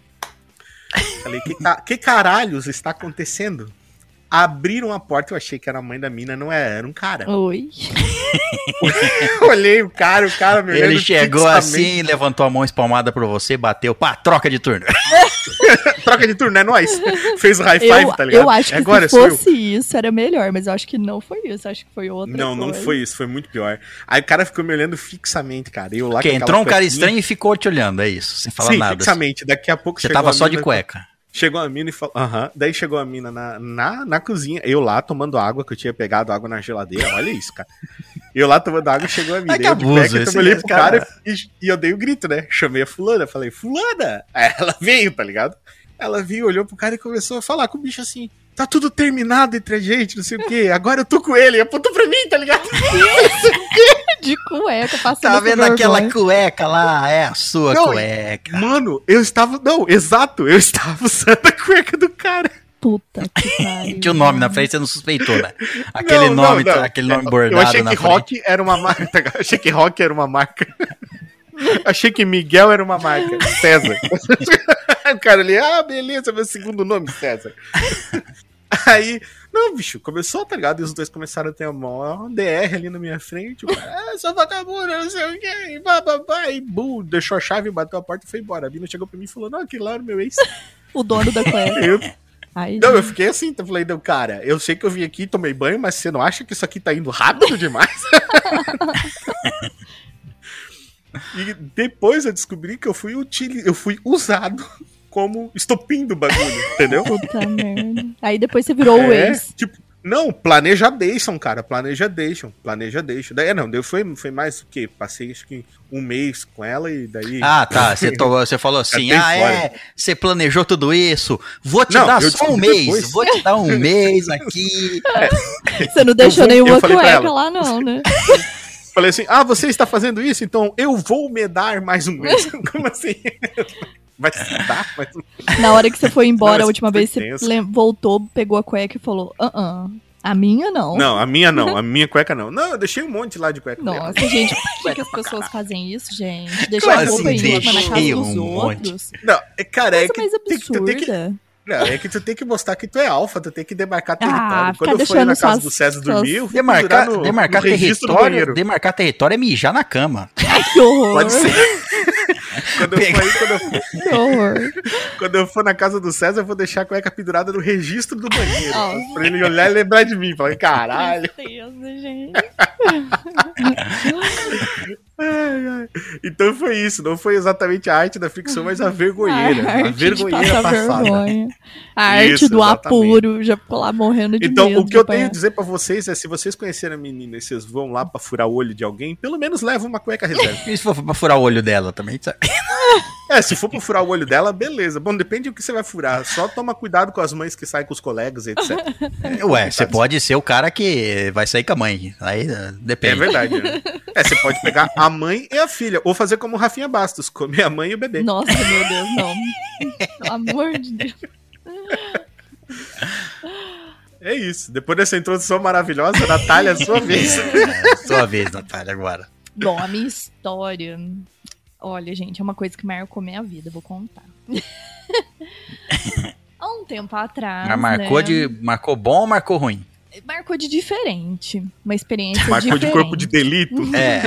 Falei, que, ca- que caralhos está acontecendo? Abriram a porta, eu achei que era a mãe da mina, não era, era um cara. Oi. Olhei o cara, o cara me Ele chegou assim, levantou a mão espalmada pra você, bateu, pá, troca de turno. Troca de turno, é nóis. Fez o high five, Eu, tá ligado? eu acho que Agora se fosse isso, era melhor, mas eu acho que não foi isso. Acho que foi outra Não, não coisa. foi isso, foi muito pior. Aí o cara ficou me olhando fixamente, cara. Eu lá aquela entrou um cara estranho e ficou te olhando, é isso, sem falar Sim, nada. fixamente. Daqui a pouco Você tava a só de cueca. Chegou a mina e falou. Aham. Daí chegou a mina na, na, na cozinha. Eu lá tomando água, que eu tinha pegado água na geladeira. Olha isso, cara. Eu lá tomando água, chegou a mina. Ai, que eu abuso, eu olhei pro cara- cara, e, e eu dei o grito, né? Chamei a fulana. Falei, fulana! Aí ela veio, tá ligado? ela viu, olhou pro cara e começou a falar com o bicho assim. Tá tudo terminado entre a gente, não sei o quê. Agora eu tô com ele. Apontou pra mim, tá ligado? De cueca, passando Tá vendo aquela vergonha. cueca lá? É a sua Não, cueca. Mano, eu estava. Não, exato, eu estava usando a cueca do cara. Puta que pariu. Tinha o nome na frente, você não suspeitou, né? Aquele Não, nome, não, não. aquele nome Eu bordado achei na que frente. rock era uma marca. Eu achei que rock era uma marca. achei que Miguel era uma marca. César. o cara ali, ah, beleza, meu segundo nome, César. Aí, não, bicho, começou, tá ligado? E os dois começaram a ter uma DR ali na minha frente. Cara, ah, sou vagabundo, não sei o quê, e bababá, e bu, deixou a chave, bateu a porta e foi embora. A Bina chegou pra mim e falou: Não, aquele lá era o meu ex. O dono da cueca. Eu, Ai, não, eu fiquei assim, eu falei, não, cara, eu sei que eu vim aqui, tomei banho, mas você não acha que isso aqui tá indo rápido demais? e depois eu descobri que eu fui utili eu fui usado como estopim do bagulho, entendeu? Puta merda. Aí depois você virou o É, ex. tipo, não, planeja deixam, cara, planeja deixam, planeja deixam. Daí, não, daí foi, foi mais o quê? Passei acho que um mês com ela e daí... Ah, tá. Você, to- você falou assim: ah, fora. é. Você planejou tudo isso. Vou te Não, dar só um mês. depois. Vou te dar um mês aqui. Você não deixou vou- nenhuma eu falei pra cueca ela. lá, não, né? Falei assim, ah, você está fazendo isso? Então eu vou me dar mais um mês. Como assim? Vai se dar mais um Na hora que você foi embora Não, a última vez, você voltou, pegou a cueca e falou: ah, ah, a minha não. Não, a minha não, a minha cueca não. Não, eu deixei um monte lá de cueca. Nossa, gente, por que, que as pessoas fazem isso, gente? Deixar Como a roupa assim, íntima na casa dos monte? outros? Não, é, cara, é que, mais tem que, tu tem que, não, é que tu tem que mostrar que tu é alfa, tu tem que demarcar território. Ah, Quando eu fui na casa suas- do César dormir, eu Demarcar, no- demarcar no território. Demarcar território é mijar na cama. Que horror. Pode ser. quando, eu Pega. for, quando, eu, for- quando eu for na casa do César, eu vou deixar a cueca pendurada no registro do banheiro. Nossa. pra ele olhar e lembrar de mim. Falar, caralho. Tristeza, gente. Ai, ai. Então foi isso, não foi exatamente a arte da ficção, mas a vergonheira. A A, arte vergonheira passada. vergonha. A arte Isso, do exatamente. apuro. Já ficou lá morrendo de Então, medo. o que eu tenho a dizer pra vocês é: se vocês conhecerem a menina e vocês vão lá pra furar o olho de alguém, pelo menos leva uma cueca reserva. E se for pra furar o olho dela também, sabe? é, se for pra furar o olho dela, beleza. Bom, depende do que você vai furar. Só toma cuidado com as mães que saem com os colegas, etc. Ué, você pode ser o cara que vai sair com a mãe. Aí eh, É depende. verdade, né? É, você pode pegar a mãe e a filha, ou fazer como o Rafinha Bastos, comer a mãe e o bebê. Nossa, meu Deus, não. Pelo amor de Deus. É isso. Depois dessa introdução maravilhosa, Natália, sua vez. É, sua vez, Natália, agora. Bom, a minha história. Olha, gente, é uma coisa que marcou minha vida, eu vou contar. Há um tempo atrás. Mas marcou, né, de, marcou bom ou marcou ruim? Marcou de diferente. Uma experiência Marcou de diferente. corpo de delito. É.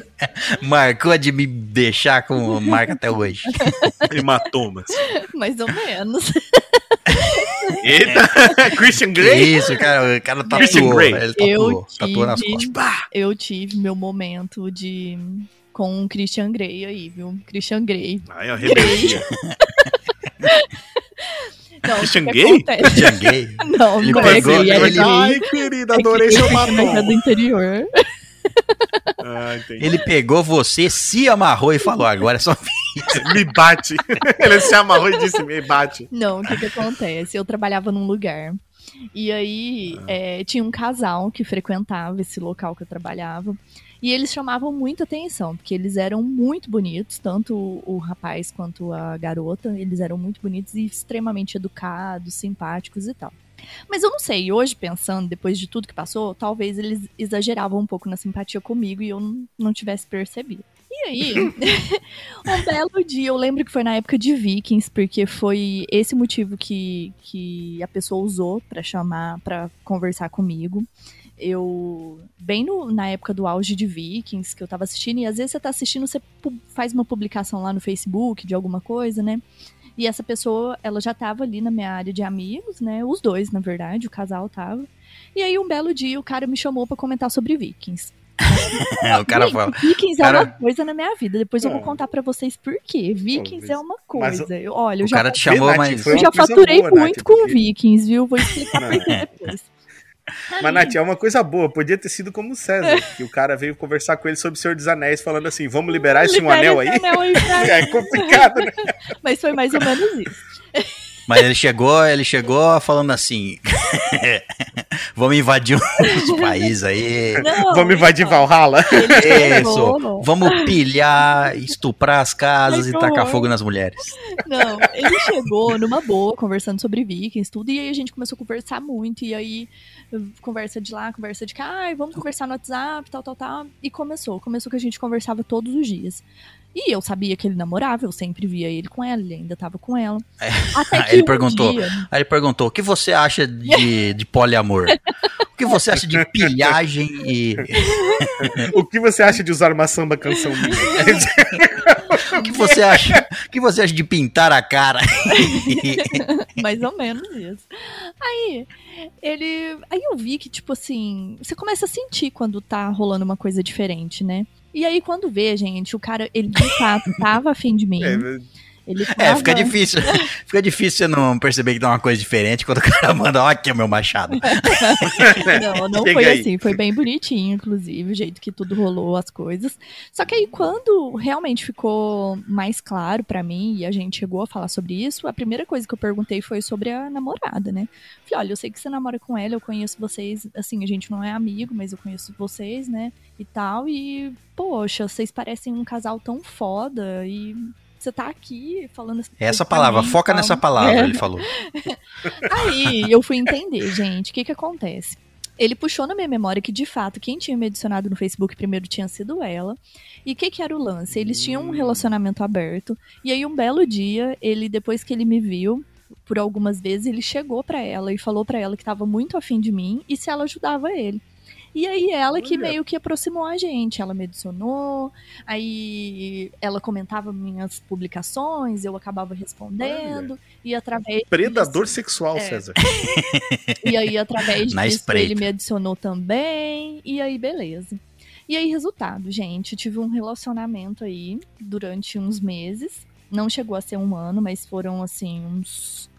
marcou de me deixar com marca até hoje. Hematomas. Mais ou menos. Eita! Christian Grey? isso, cara, o cara Christian tatuou. Grey. Ele Eu tatuou, tatuou nas tive- costas. Eu tive meu momento de. Com o Christian Grey aí, viu? Christian Grey. Ai, ó, rebeldia. Não? Christian Gay. Não, Ele não pegou- é gay, é ele-. Ai, querida, É que adorei gay seu nós é do batom. interior. Ah, entendi. Ele pegou você, se amarrou e falou: agora é só. Me bate. Ele se amarrou e disse: Me bate. Não, o que que acontece? Eu trabalhava num lugar. E aí Ah. é, tinha um casal que frequentava esse local que eu trabalhava. E eles chamavam muita atenção, porque eles eram muito bonitos, tanto o, o rapaz quanto a garota. Eles eram muito bonitos e extremamente educados, simpáticos e tal. Mas eu não sei, hoje pensando, depois de tudo que passou, talvez eles exageravam um pouco na simpatia comigo e eu não, não tivesse percebido. E aí, um belo dia, eu lembro que foi na época de Vikings, porque foi esse motivo que, que a pessoa usou pra chamar, pra conversar comigo. Eu, bem no- na época do auge de Vikings, que eu tava assistindo, e às vezes você tá assistindo, você faz uma publicação lá no Facebook de alguma coisa, né? E essa pessoa, ela já tava ali na minha área de amigos, né? Os dois, na verdade, o casal tava. E aí, um belo dia, o cara me chamou pra comentar sobre Vikings. o cara fala. Vikings cara- é uma coisa na minha vida. Depois eu vou É. contar pra vocês por quê. Vikings mas- é uma mas coisa. Eu- olha, eu O já, cara te chamou, Nath, mas. eu já faturei boa, Nath, muito com porque- Vikings, viu? Vou explicar por Não. quê depois. Mas, Nath, é uma coisa boa. Podia ter sido como o César, que o cara veio conversar com ele sobre o Senhor dos Anéis, falando assim: vamos liberar esse um Libera anel aí? anel aí. É complicado, né? Mas foi mais ou menos isso. Mas ele chegou, ele chegou falando assim: Vamos invadir uns países aí. Não, Vamos invadir então, Valhalla. ele Isso. chegou- Vamos pilhar, estuprar as casas Ai, e tacar fogo nas mulheres. Não, ele chegou numa boa, conversando sobre vikings, tudo, e aí a gente começou a conversar muito, e aí conversa de lá, conversa de cá, ai, vamos conversar no WhatsApp, tal, tal, tal. E começou, começou que a gente conversava todos os dias. E eu sabia que ele namorava, eu sempre via ele com ela, ele ainda tava com ela. Até que Ele um perguntou. dia- Aí ele perguntou: o que você acha de, de poliamor? O que você acha de pilhagem e. O que você acha de usar uma samba canção minha? O que você acha? O que você acha de pintar a cara? Mais ou menos isso. Aí, ele. Aí eu vi que, tipo assim, você começa a sentir quando tá rolando uma coisa diferente, né? E aí, quando vê, gente, o cara, ele de fato tava afim de mim. Tava... É, fica difícil. Fica difícil você não perceber que dá uma coisa diferente quando o cara manda, ó, aqui é o meu machado. Não, não Chega foi aí. assim. Foi bem bonitinho, inclusive, o jeito que tudo rolou, as coisas. Só que aí, quando realmente ficou mais claro pra mim e a gente chegou a falar sobre isso, a primeira coisa que eu perguntei foi sobre a namorada, né? Falei, olha, eu sei que você namora com ela, eu conheço vocês, assim, a gente não é amigo, mas eu conheço vocês, né? E tal. E, poxa, vocês parecem um casal tão foda e. Você tá aqui falando assim. Essa palavra, foca nessa palavra, ele falou. Aí eu fui entender, gente, o que que acontece? Ele puxou na minha memória que, de fato, quem tinha me adicionado no Facebook primeiro tinha sido ela. E o que, que era o lance? Eles tinham um relacionamento aberto. E aí, um belo dia, ele, depois que ele me viu, por algumas vezes, ele chegou pra ela e falou pra ela que tava muito afim de mim e se ela ajudava ele. E aí ela que Olha. meio que aproximou a gente. Ela me adicionou, aí ela comentava minhas publicações, eu acabava respondendo. E através Predador sexual, É. César. e aí, através Na disso, espreita. ele me adicionou também. E aí, beleza. E aí, resultado, gente, eu tive um relacionamento aí durante uns meses. Não chegou a ser um ano, mas foram assim, uns.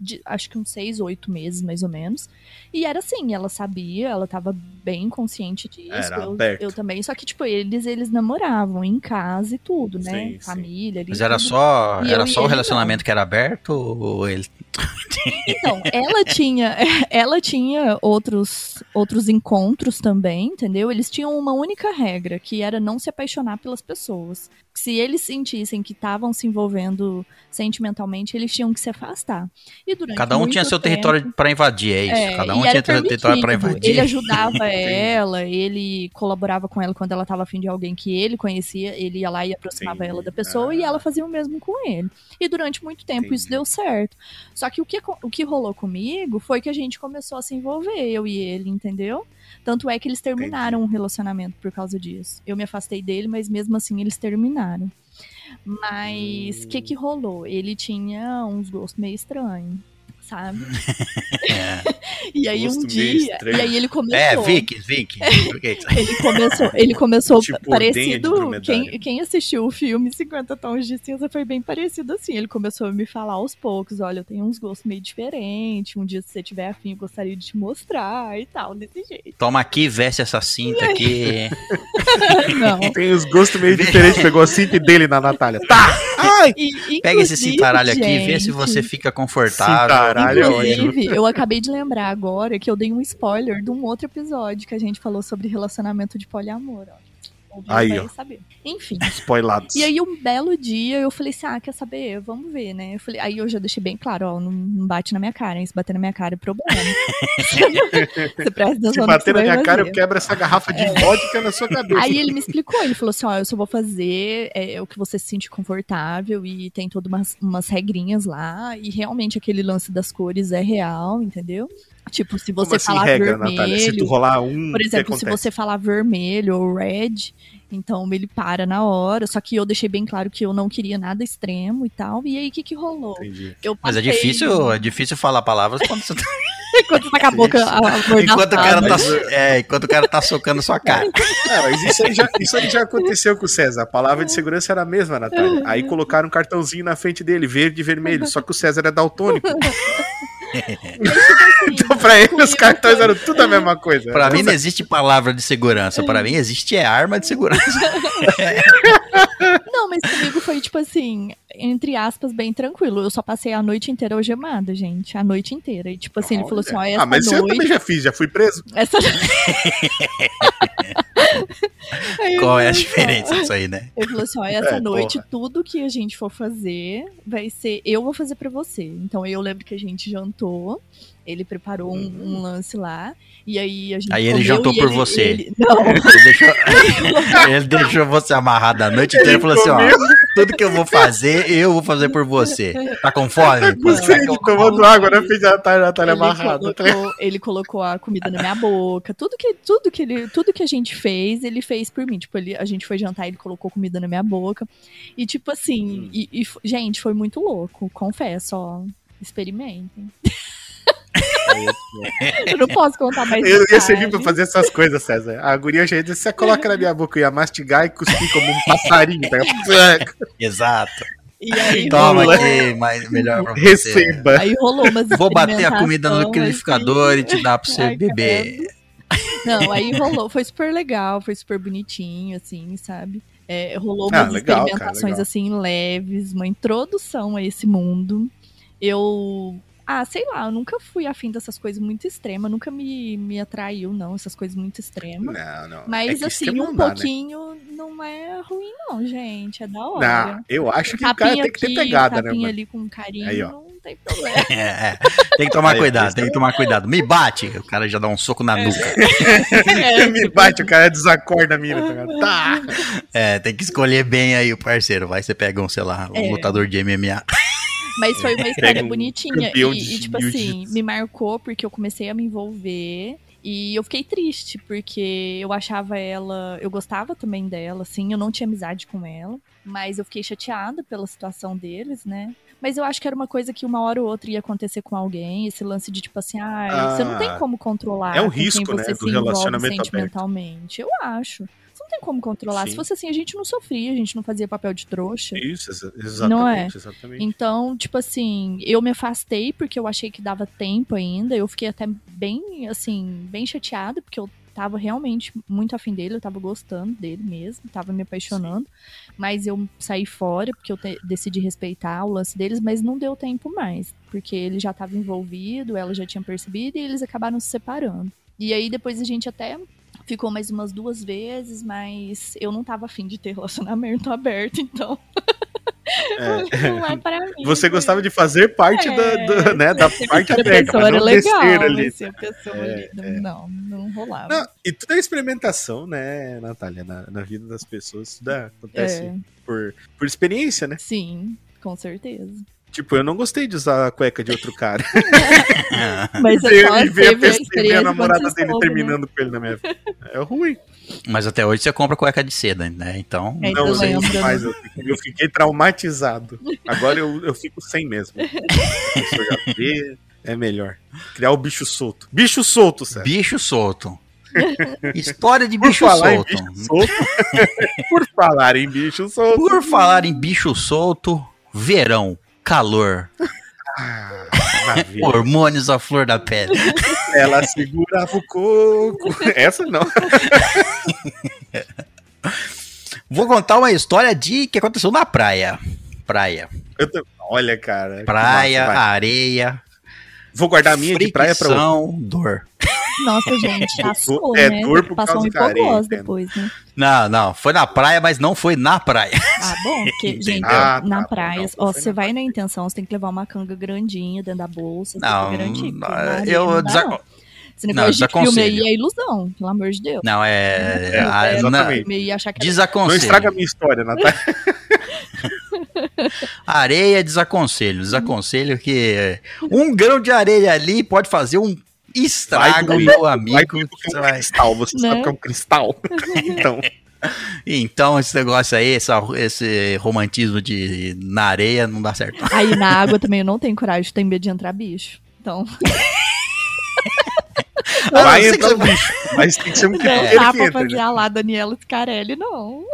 De- acho que uns seis, oito meses, mais ou menos. E era assim, ela sabia, ela tava bem consciente disso. Era eu, aberto. eu também. Só que, tipo, eles, eles namoravam em casa e tudo, né? Sim, sim. Família ali. Mas era tudo. só, E era só o relacionamento que era aberto ou ele. Então, ela tinha, ela tinha outros, outros encontros também, entendeu? Eles tinham uma única regra, que era não se apaixonar pelas pessoas. Se eles sentissem que estavam se envolvendo sentimentalmente, eles tinham que se afastar. E durante Cada um tinha seu tempo- território pra invadir, é isso. é, Cada um tinha seu território pra permitido. invadir. Ele ajudava ela, ele colaborava com ela quando ela estava afim de alguém que ele conhecia, ele ia lá e aproximava Entendi. ela da pessoa e Ah. ela fazia o mesmo com ele. E durante muito tempo isso Entendi. deu certo. Só que o que, o que rolou comigo foi que a gente começou a se envolver, eu e ele, entendeu? Tanto é que eles terminaram o relacionamento por causa disso. Eu me afastei dele, mas mesmo assim eles terminaram. Mas o que que rolou? Ele tinha uns gostos meio estranhos, sabe? e aí um dia, e aí ele começou. É, Vicky, Vicky. Por que isso? Ele começou, ele começou Tipo, parecido. Quem, quem assistiu o filme 50 Tons de Cinza foi bem parecido assim. Ele começou a me falar aos poucos: olha, eu tenho uns gostos meio diferentes. Um dia, se você tiver afim, eu gostaria de te mostrar e tal, desse jeito. Toma aqui, veste essa cinta aqui. Não. Tem os gostos meio diferentes. Pegou a cinta dele na Natália. Tá! Ai! E, Pega esse cintaralho aqui e vê se gente, você fica confortável. Cintaralho é ótimo. Inclusive, eu acabei de lembrar agora que eu dei um spoiler de um outro episódio que a gente falou sobre relacionamento de poliamor. Ó. Aí, ó. saber. Enfim. Spoilados. E aí, um belo dia, eu falei assim: ah, quer saber? Vamos ver, né? Eu falei, aí eu já deixei bem claro: ó, não, bate na minha cara, hein? Se bater na minha cara é problema. você presta atenção Se bater na minha cara, eu quebro essa garrafa de vodka na sua cabeça. Aí ele me explicou, ele falou assim, ó, eu só vou fazer é, o que você se sente confortável e tem todas umas, umas regrinhas lá, e realmente aquele lance das cores é real, entendeu? Tipo, se você assim, falar regra, vermelho, Natália? Se tu rolar um, por exemplo, se você falar vermelho ou red, então ele para na hora, só que eu deixei bem claro que eu não queria nada extremo e tal, e aí o que que rolou? Mas é difícil, é difícil falar palavras quando você tá, você tá com a boca a- enquanto, o cara tá, é, enquanto o cara tá socando sua cara. É, mas isso aí, já, isso aí já aconteceu com o César. A palavra de segurança era a mesma, Natália. Aí colocaram um cartãozinho na frente dele, verde e vermelho. Só que o César é daltônico. Então, pra ele, os cartões eram tudo a mesma coisa. Pra mim não existe palavra de segurança, pra mim existe é arma de segurança. Não, mas comigo foi, tipo assim, entre aspas, bem tranquilo. Eu só passei a noite inteira algemada, gente. A noite inteira. E, tipo assim, ele falou assim, ó, essa ah, mas isso eu também noite... já fiz, já fui preso. Essa... Qual é a diferença disso aí, né? Ele falou assim, ó, essa É, noite porra. tudo que a gente for fazer vai ser, eu vou fazer pra você. Então eu lembro que a gente jantou, ele preparou um, um lance lá, e aí a gente Aí ele comeu jantou e por ele- você. ele- não, Ele deixou, ele deixou você amarrado a noite inteira e falou assim: ó, tudo que eu vou fazer, eu vou fazer por você. Tá com fome? Sede, tomando água na frente da Natália, Natália ele, amarrada. tá colocou, ele colocou a comida na minha boca, tudo que, tudo que ele, tudo que a gente fez, ele fez por mim. Tipo, ele, a gente foi jantar, ele colocou comida na minha boca. E tipo Hum. assim, e, e f- gente, foi muito louco, confesso, ó. Experimentem. Eu não posso contar mais Eu ia servir pra fazer essas coisas, César. A guria já ia dizer, você coloca na minha boca, eu ia mastigar e cuspir como um passarinho. Tá? Exato. E aí, Toma rolou, aqui, mais, melhor pra você. Receba. aí rolou umas Vou bater a comida no liquidificador assim. e te dar pra você Ai, beber. Não, aí rolou, foi super legal, foi super bonitinho, assim, sabe? É, rolou Ah, umas legal, cara, experimentações, legal. assim, leves, uma introdução a esse mundo. Eu. Ah, sei lá, eu nunca fui afim dessas coisas muito extremas, nunca me, me atraiu, não, essas coisas muito extremas. Não, não. Mas, É assim, um dá, né? pouquinho não é ruim, não, gente. É da hora. Não, eu acho que o cara tem que ter aqui, pegada, né, tapinha mano? ali com carinho, Aí, ó. não tem problema. É, é. Tem que tomar Aí, cuidado, tem que tomar cuidado. Me bate, o cara já dá um soco na nuca. É, Me bate, o cara desacorda a mina. Tá, tá. É, tem que escolher bem aí o parceiro. Vai, você pega um, sei lá, um É. lutador de MMA. Mas foi uma história bonitinha. E, e, tipo assim, me marcou porque eu comecei a me envolver. E eu fiquei triste, porque eu achava ela. Eu gostava também dela, assim, eu não tinha amizade com ela. Mas eu fiquei chateada pela situação deles, né? Mas eu acho que era uma coisa que uma hora ou outra ia acontecer com alguém. Esse lance de, tipo assim, ah, você não tem Ah, como controlar é um quem risco, né, você do relacionamento aberto. sentimentalmente. Eu acho. Tem como controlar. Sim. Se fosse assim, a gente não sofria, a gente não fazia papel de trouxa. Isso, exa- exatamente, Não é? exatamente. Então, tipo assim, eu me afastei porque eu achei que dava tempo ainda. Eu fiquei até bem, assim, bem chateada, porque eu tava realmente muito afim dele, eu tava gostando dele mesmo, tava me apaixonando. Mas eu saí fora porque eu te- decidi respeitar o lance deles, mas não deu tempo mais, porque ele já tava envolvido, ela já tinha percebido e eles acabaram se separando. E aí depois a gente até ficou mais umas duas vezes, mas eu não tava afim de ter relacionamento aberto, então É. não é pra mim. Você gostava de fazer parte É, da, do- né, da parte aberta, mas não legal, ali. pessoa É, ali, não, não rolava. Não, e tudo é experimentação, né, Natália? Na, na vida das pessoas, dá, acontece É, por, por experiência, né? sim, com certeza. Tipo, eu não gostei de usar a cueca de outro cara. Mas e é só e ver a, a a namorada dele soube, né? terminando com ele na minha vida. É ruim. Mas até hoje você compra cueca de seda, né? Então. É, não eu usei lembro, mais. Eu fiquei, eu fiquei traumatizado. Agora eu, eu fico sem mesmo. Eu É melhor. Criar o bicho solto. Bicho solto, Sérgio. Bicho solto. História de bicho solto. bicho solto. Por falar em bicho solto. Por falar em bicho solto, verão, calor, Ah, hormônios à flor da pele. Ela segurava o coco. Essa não. Vou contar uma história de que aconteceu na praia. Praia. Tô- Olha, cara. Praia, massa, areia. Vou guardar a minha de praia pra outra. dor. Nossa, gente, passou, É né? dor por Passou causa um hipogloss depois, né? Não, não, foi na praia, mas não foi na praia. Ah, bom, porque, gente, Ah, tá na bom, praia, não, ó, você vai na intenção, você tem que levar uma canga grandinha dentro da bolsa, você Não, porque não, eu não dá, não. Esse Não, de filme desaconselho. aí é ilusão, pelo amor de Deus. Não, é. É, a- É, exatamente. filme achar que era Não desaconselho. estraga a minha história, Natália. Areia, desaconselho. Desaconselho que um grão de areia ali pode fazer um estrago, doer. meu Vai amigo. é um vai- cristal. Você Né? sabe que é um cristal. então, Então, esse negócio aí, essa- esse romantismo de na areia não dá certo. Aí na água também eu não tenho coragem, tenho medo de entrar bicho. Então, Ah, vai não entrar que o você- bicho. Mas tem que ser um não quinteiro dá que pra entra. fazer né? a lá Daniela Scarelli, não.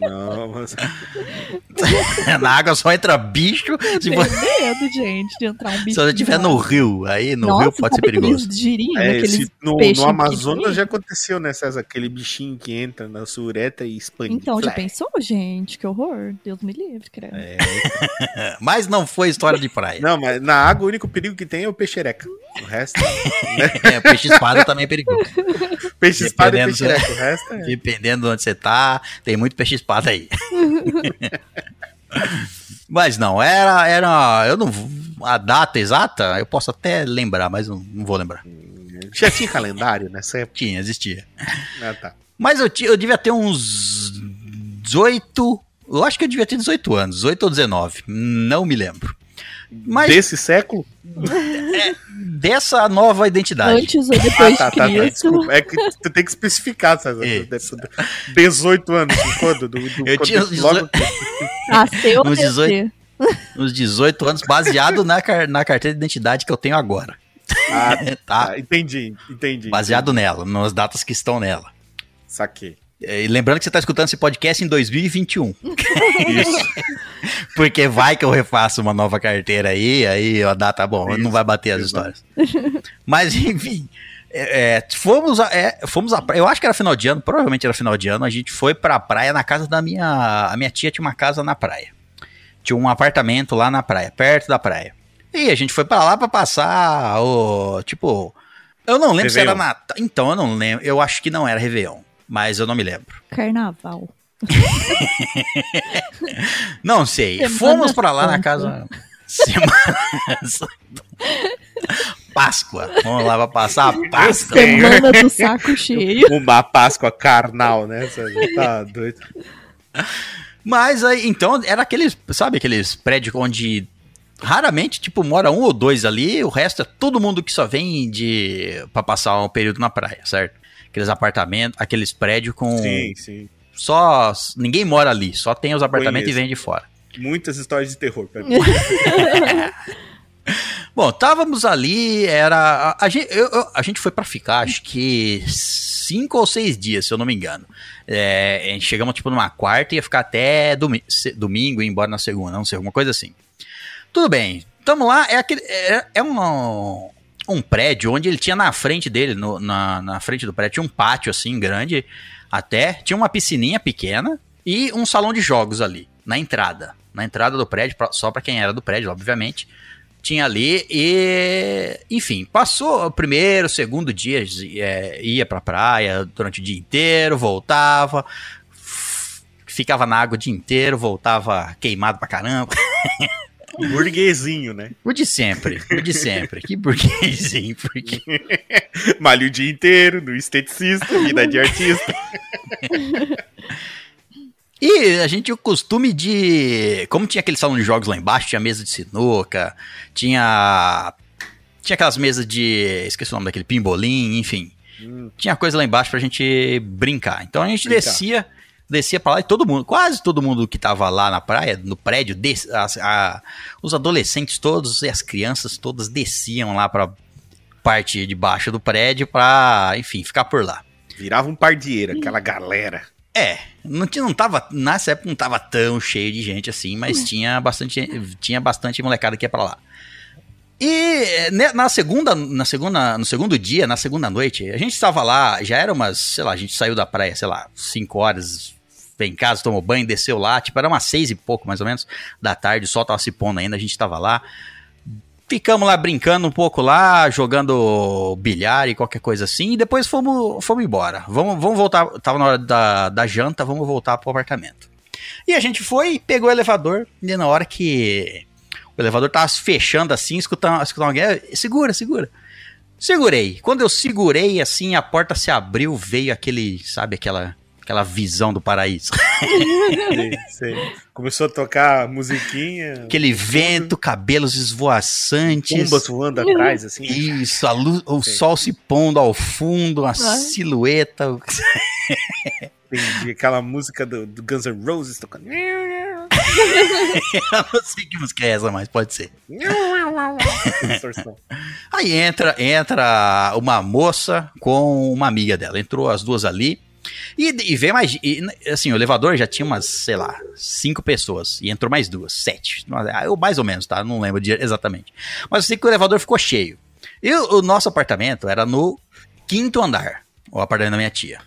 Não, mas... Na água só entra bicho. Se, Tenho for- medo, gente, de entrar um bicho. se você estiver no rio, aí no Nossa, rio pode ser perigoso. girinhos, É, esse- no, no Amazonas já aconteceu, né, César? Aquele bichinho que entra na sua uretra e expande. Então, já pensou, gente? Que horror. Deus me livre, credo. É. Mas não foi história de praia. Não, mas na água o único perigo que tem é o peixereca. O resto. né? É, peixe espada também é perigoso. Peixe espada e peixereca. O resto é. Dependendo de onde você tá, tem muito peixe espada aí. mas não, era, era. Eu não. A data exata, eu posso até lembrar, mas não, não vou lembrar. Já tinha calendário nessa época? Tinha, existia. Ah, tá. Mas eu, eu devia ter uns 18. Eu acho que eu devia ter 18 anos, 18 ou 19. Não me lembro. Mas Desse século? dessa nova identidade. Antes ou depois tá, de tá, tá. Desculpa. É que tu tem que especificar, César. Isso. 18 anos. de Quando? Do, do, Eu quando tinha desse logo- Ah, seu Uns ou 18. descer? Uns 18 anos, baseado na, car- na carteira de identidade que eu tenho agora. Ah, Tá? tá. Entendi, entendi. Baseado nela, nas datas que estão nela. Saquei. É, E lembrando que você está escutando esse podcast em 2021. Isso. Porque vai que eu refaço uma nova carteira aí, aí a data, bom, Isso, não vai bater as histórias. Mas, enfim, é, é, fomos, a, é, fomos a eu acho que era final de ano, provavelmente era final de ano, a gente foi pra praia na casa da minha, a minha tia tinha uma casa na praia. Tinha um apartamento lá na praia, perto da praia. E a gente foi pra lá pra passar o, tipo, eu não lembro se era Réveillon. Natal, então eu não lembro, eu acho que não era Réveillon, mas eu não me lembro. Carnaval. Não sei. Semana Fomos pra lá na casa. Semana. Páscoa. Vamos lá pra passar a Páscoa. Semana do saco cheio. Uma Páscoa carnal, né? César? Tá doido. Mas aí, então, era aqueles, sabe, aqueles prédios onde raramente, tipo, mora um ou dois ali, o resto é todo mundo que só vem de para passar um período na praia, certo? Aqueles apartamentos, aqueles prédios com Sim, sim. só ninguém mora ali, só tem os apartamentos Conheço. e vem de fora. Muitas histórias de terror mim. Bom, estávamos ali, era. A, a gente, eu- eu- a gente foi pra ficar, acho que cinco ou seis dias, se eu não me engano. É, a gente chegamos tipo numa quarta e ia ficar até domi domingo e ir embora na segunda, não sei, alguma coisa assim. Tudo bem, tamo lá, é, aquele, é, é um, um prédio onde ele tinha na frente dele, no- na, na frente do prédio, tinha um pátio assim grande, até, tinha uma piscininha pequena e um salão de jogos ali, na entrada. Na entrada do prédio, só pra quem era do prédio, obviamente tinha ali e enfim passou o primeiro segundo dia é, ia pra praia durante o dia inteiro voltava ficava na água o dia inteiro voltava queimado pra caramba Burguesinho, né? o de sempre o de sempre que burguesinho porque Malha o dia inteiro, no esteticista, vida de artista. E a gente tinha o costume de. Como tinha aquele salão de jogos lá embaixo, tinha mesa de sinuca, tinha. Tinha aquelas mesas de. Esqueci o nome daquele pimbolim, enfim. Hum. Tinha coisa lá embaixo pra gente brincar. Então a gente Brincar. descia. Descia pra lá e todo mundo, quase todo mundo que tava lá na praia, no prédio, des- as- a- os adolescentes todos e as crianças todas desciam lá pra parte de baixo do prédio pra, enfim, ficar por lá. Virava um pardieiro, aquela galera. É, não, tinha, não tava, nessa época não tava tão cheio de gente assim, mas tinha bastante, tinha bastante molecada que ia pra lá. E né, na segunda, na segunda, no segundo dia, na segunda noite, a gente estava lá, já era umas, sei lá, a gente saiu da praia, sei lá, 5 horas, em casa, tomou banho, desceu lá, tipo, era umas seis e pouco mais ou menos da tarde, o sol tava se pondo ainda, a gente tava lá. Ficamos lá brincando um pouco lá, jogando bilhar e qualquer coisa assim, e depois fomos, fomos embora. Vamos, vamos voltar, tava na hora da, da janta, vamos voltar pro apartamento. E a gente foi, pegou o elevador, e na hora que o elevador tava fechando assim, escutando, escutando alguém, "Eh, segura, segura. Segurei. Quando eu segurei, assim, a porta se abriu, veio aquele, sabe, aquela, aquela visão do paraíso. Sei, sei. Começou a tocar musiquinha, Aquele vento, cabelos esvoaçantes. pombas voando atrás, assim. Isso, a luz, o Sei. sol se pondo ao fundo, a silhueta. Entendi. Aquela música do, do Guns N' Roses tocando. Eu não sei que música é essa, mas pode ser. Distorção. Aí entra, entra uma moça com uma amiga dela. Entrou as duas ali. E, e mais. E, assim, o elevador já tinha umas, sei lá, cinco pessoas. E entrou mais duas, sete. Eu, mais ou menos, tá? Não lembro de, exatamente. Mas eu sei que o elevador ficou cheio. E o, o nosso apartamento era no quinto andar. O apartamento da minha tia.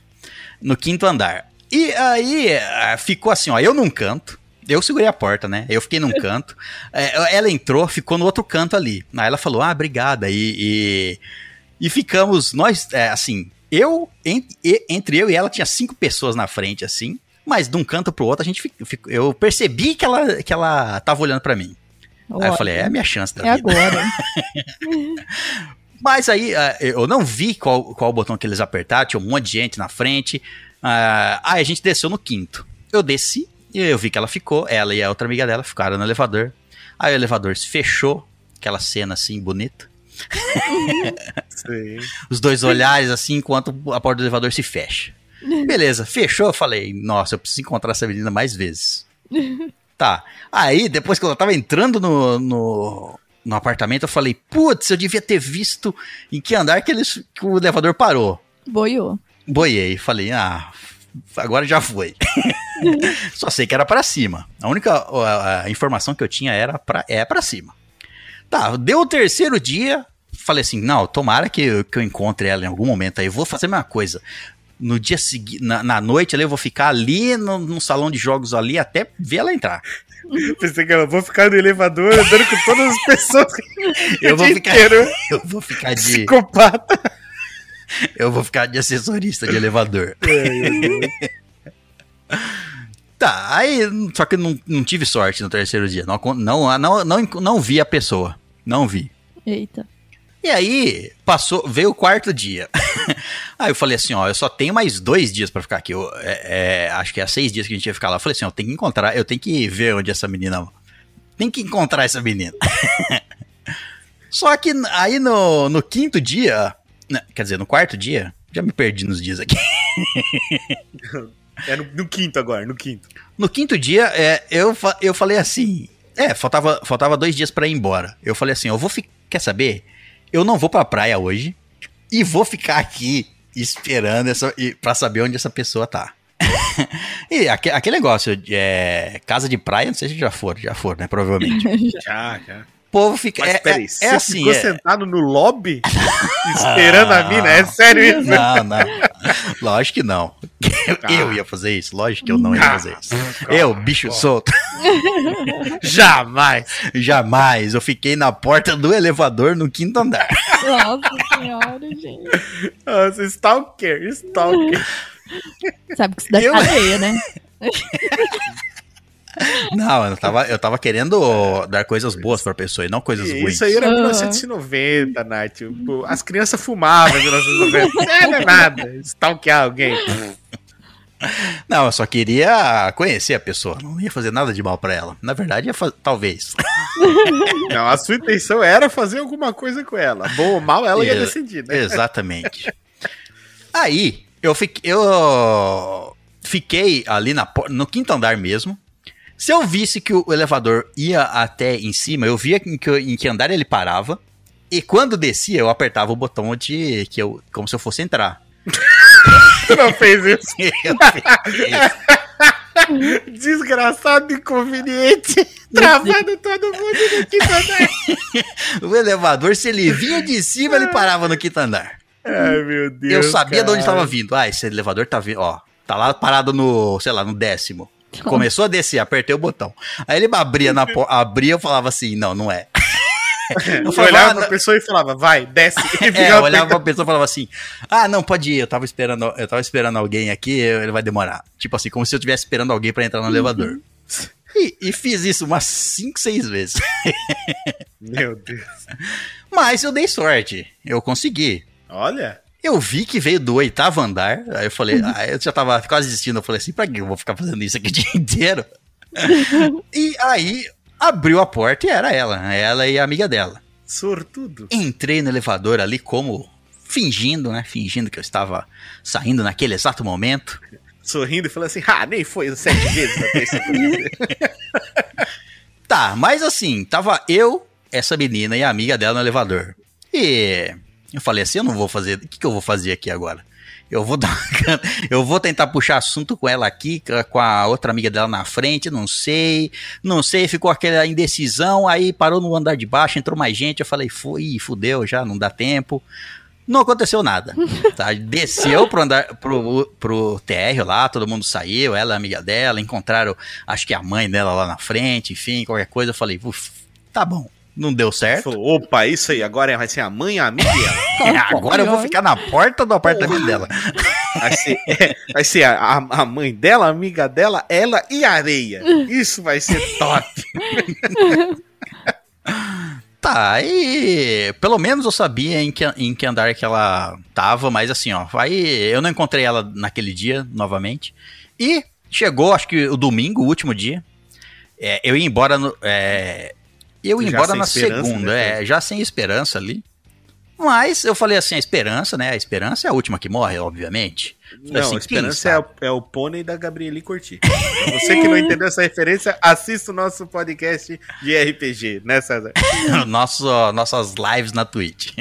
No quinto andar. E aí eh, ficou assim, ó, eu num canto. Eu segurei a porta, né? Eu fiquei num canto. É, ela entrou, ficou no outro canto ali. Aí ela falou, ah, obrigada. E, e, e ficamos, nós, é, assim, eu, entre eu e ela, tinha cinco pessoas na frente, assim. Mas de um canto pro outro, a gente fico, eu percebi que ela, que ela tava olhando para mim. Aí eu falei, é a minha chance da é vida. agora. Mas aí eu não vi qual, qual botão que eles apertaram, tinha um monte de gente na frente. aí a gente desceu no quinto. Eu desci, e eu vi que ela ficou, ela e a outra amiga dela ficaram no elevador. Aí o elevador se fechou, aquela cena assim bonita. Os dois olhares assim enquanto a porta do elevador se fecha. Beleza, fechou. Eu falei, nossa, eu preciso encontrar essa menina mais vezes. tá. Aí, depois que ela tava entrando no, no, no apartamento, eu falei, putz, eu devia ter visto em que andar que, eles, que o elevador parou. Boiou. Boiei. Falei, ah, agora já foi. Só sei que era para cima. A única a, a informação que eu tinha era pra, é para cima. Tá, deu o terceiro dia, falei assim, não, tomara que eu, que eu encontre ela em algum momento aí, vou fazer a mesma coisa. No dia seguinte, na, na, noite ali, eu vou ficar ali no, no, salão de jogos ali até ver ela entrar. Pensei que eu vou ficar no elevador andando com todas as pessoas. eu vou ficar, eu vou ficar de psicopata. Eu vou ficar de assessorista de elevador. É, tá, aí. Só que não, não tive sorte no terceiro dia. Não, não, não, não, não vi a pessoa. Não vi. Eita. E aí, passou, veio o quarto dia. aí eu falei assim, ó, eu só tenho mais dois dias para ficar aqui. Eu, é, é, acho que é seis dias que a gente ia ficar lá. Eu falei assim, ó, eu tenho que encontrar, eu tenho que ver onde essa menina. Tem que encontrar essa menina. só que aí no, no quinto dia, não, quer dizer, no quarto dia, já me perdi nos dias aqui. é no, no, quinto agora, no quinto. No quinto dia, é, eu, eu falei assim. É, faltava, faltava dois dias para ir embora. Eu falei assim: eu vou ficar. Quer saber? Eu não vou pra praia hoje e vou ficar aqui esperando essa, pra saber onde essa pessoa tá. e aquele, aquele negócio de é, casa de praia, não sei se já for, já for, né? Provavelmente. já, já povo fica. Mas é, peraí, é, você é assim. ficou é... sentado no lobby esperando ah, a mina? É sério isso? Não, não. Lógico que não. Ah. Eu ia fazer isso, lógico que eu não ia fazer isso. Eu, bicho solto. Jamais. Jamais. Eu fiquei na porta do elevador no quinto andar. Nossa senhora, gente. Nossa, stalker, stalker. Sabe que isso dá eu... cadeia, né? Não, eu tava, eu tava querendo dar coisas boas pra pessoa e não coisas ruins. Isso aí era 1990, Nath. As crianças fumavam em 1990. Não é nada. Stalkear alguém. Não, eu só queria conhecer a pessoa. Não ia fazer nada de mal para ela. Na verdade, ia talvez. Não, a sua intenção era fazer alguma coisa com ela. Bom ou mal, ela ia decidir, né? Exatamente. Aí, eu fiquei, eu fiquei ali na, no quinto andar mesmo. Se eu visse que o elevador ia até em cima, eu via em que, em que andar ele parava. E quando descia, eu apertava o botão de. que eu, como se eu fosse entrar. tu não fez isso? Desgraçado inconveniente. Travando todo mundo no quinto andar. o elevador, se ele vinha de cima, ele parava no quinto andar. Ai, meu Deus. Eu sabia cara. de onde estava vindo. Ah, esse elevador tá vindo. Ó, tá lá parado no, sei lá, no décimo. Começou a descer, apertei o botão. Aí ele abria na abria, eu falava assim, não, não é. Eu, falava, olhava ah, pra pessoa e falava, vai, desce. é, eu olhava pra pessoa e falava assim, ah, não, pode ir, eu tava esperando, eu tava esperando alguém aqui, ele vai demorar. Tipo assim, como se eu estivesse esperando alguém para entrar no elevador. E, e, fiz isso umas 5, 6 vezes. Meu Deus. Mas eu dei sorte, eu consegui. Olha. Eu vi que veio do oitavo andar, aí eu falei, uhum. ah, eu já tava quase desistindo, eu falei assim, pra que eu vou ficar fazendo isso aqui o dia inteiro? e aí abriu a porta e era ela, ela e a amiga dela. Sortudo. Entrei no elevador ali como fingindo, né? Fingindo que eu estava saindo naquele exato momento. Sorrindo e falando assim, ah, nem foi sete vezes até isso Tá, mas assim, tava eu, essa menina e a amiga dela no elevador. E eu falei assim, eu não vou fazer, o que, que eu vou fazer aqui agora? Eu vou dar eu vou tentar puxar assunto com ela aqui, com a outra amiga dela na frente, não sei, não sei, ficou aquela indecisão, aí parou no andar de baixo, entrou mais gente, eu falei, fui, fudeu já, não dá tempo. Não aconteceu nada. Tá? Desceu pro, andar, pro, pro TR lá, todo mundo saiu, ela, a amiga dela, encontraram, acho que a mãe dela lá na frente, enfim, qualquer coisa. Eu falei, tá bom, não deu certo. Falou, opa, isso aí, agora vai ser a mãe e a amiga dela. É, agora eu vou ficar na porta do apartamento dela. Vai ser, é, vai ser a, a mãe dela, a amiga dela, ela e a areia. Isso vai ser top. Tá, e pelo menos eu sabia em que, em que andar que ela tava, mas assim, ó, aí eu não encontrei ela naquele dia novamente. E chegou, acho que o domingo, o último dia. É, eu ia embora no. É, eu ia embora na segunda, né? é, já sem esperança ali. Mas eu falei assim, a esperança, né? A esperança é a última que morre, obviamente. Não, assim, a esperança é o, é o pônei da Gabrieli Curti. Você que não entendeu essa referência, assista o nosso podcast de RPG, né, César? Nosso, nossas lives na Twitch.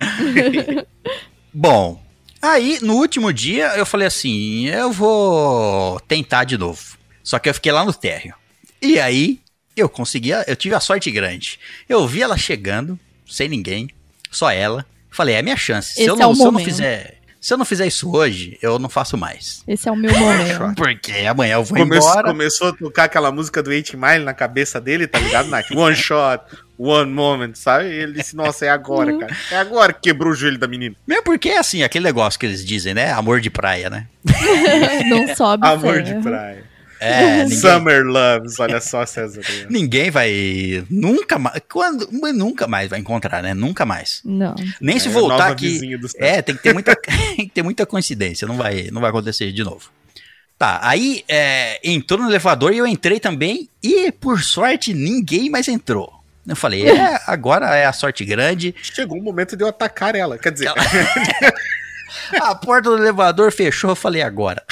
Bom, aí no último dia eu falei assim: eu vou tentar de novo. Só que eu fiquei lá no térreo. E aí eu conseguia, eu tive a sorte grande. Eu vi ela chegando, sem ninguém, só ela. Falei, é a minha chance. Se, eu não, é se eu não fizer. Se eu não fizer isso hoje, eu não faço mais. Esse é o meu momento. Porque amanhã eu vou começou, embora. Começou a tocar aquela música do 8 Mile na cabeça dele, tá ligado, Nath? One shot, one moment, sabe? E ele disse, nossa, é agora, cara. É agora que quebrou o joelho da menina. Mesmo porque, assim, aquele negócio que eles dizem, né? Amor de praia, né? não sobe Amor de praia. É, ninguém... Summer Loves, olha só, César. ninguém vai. Nunca mais. Quando, nunca mais vai encontrar, né? Nunca mais. Não. Nem se É, voltar nova aqui. É, tem que ter muita, tem que ter muita coincidência. Não vai, não vai acontecer de novo. Tá, aí é, entrou no elevador e eu entrei também. E por sorte ninguém mais entrou. Eu falei, é, agora é a sorte grande. Chegou o momento de eu atacar ela. Quer dizer, A porta do elevador fechou, eu falei, agora.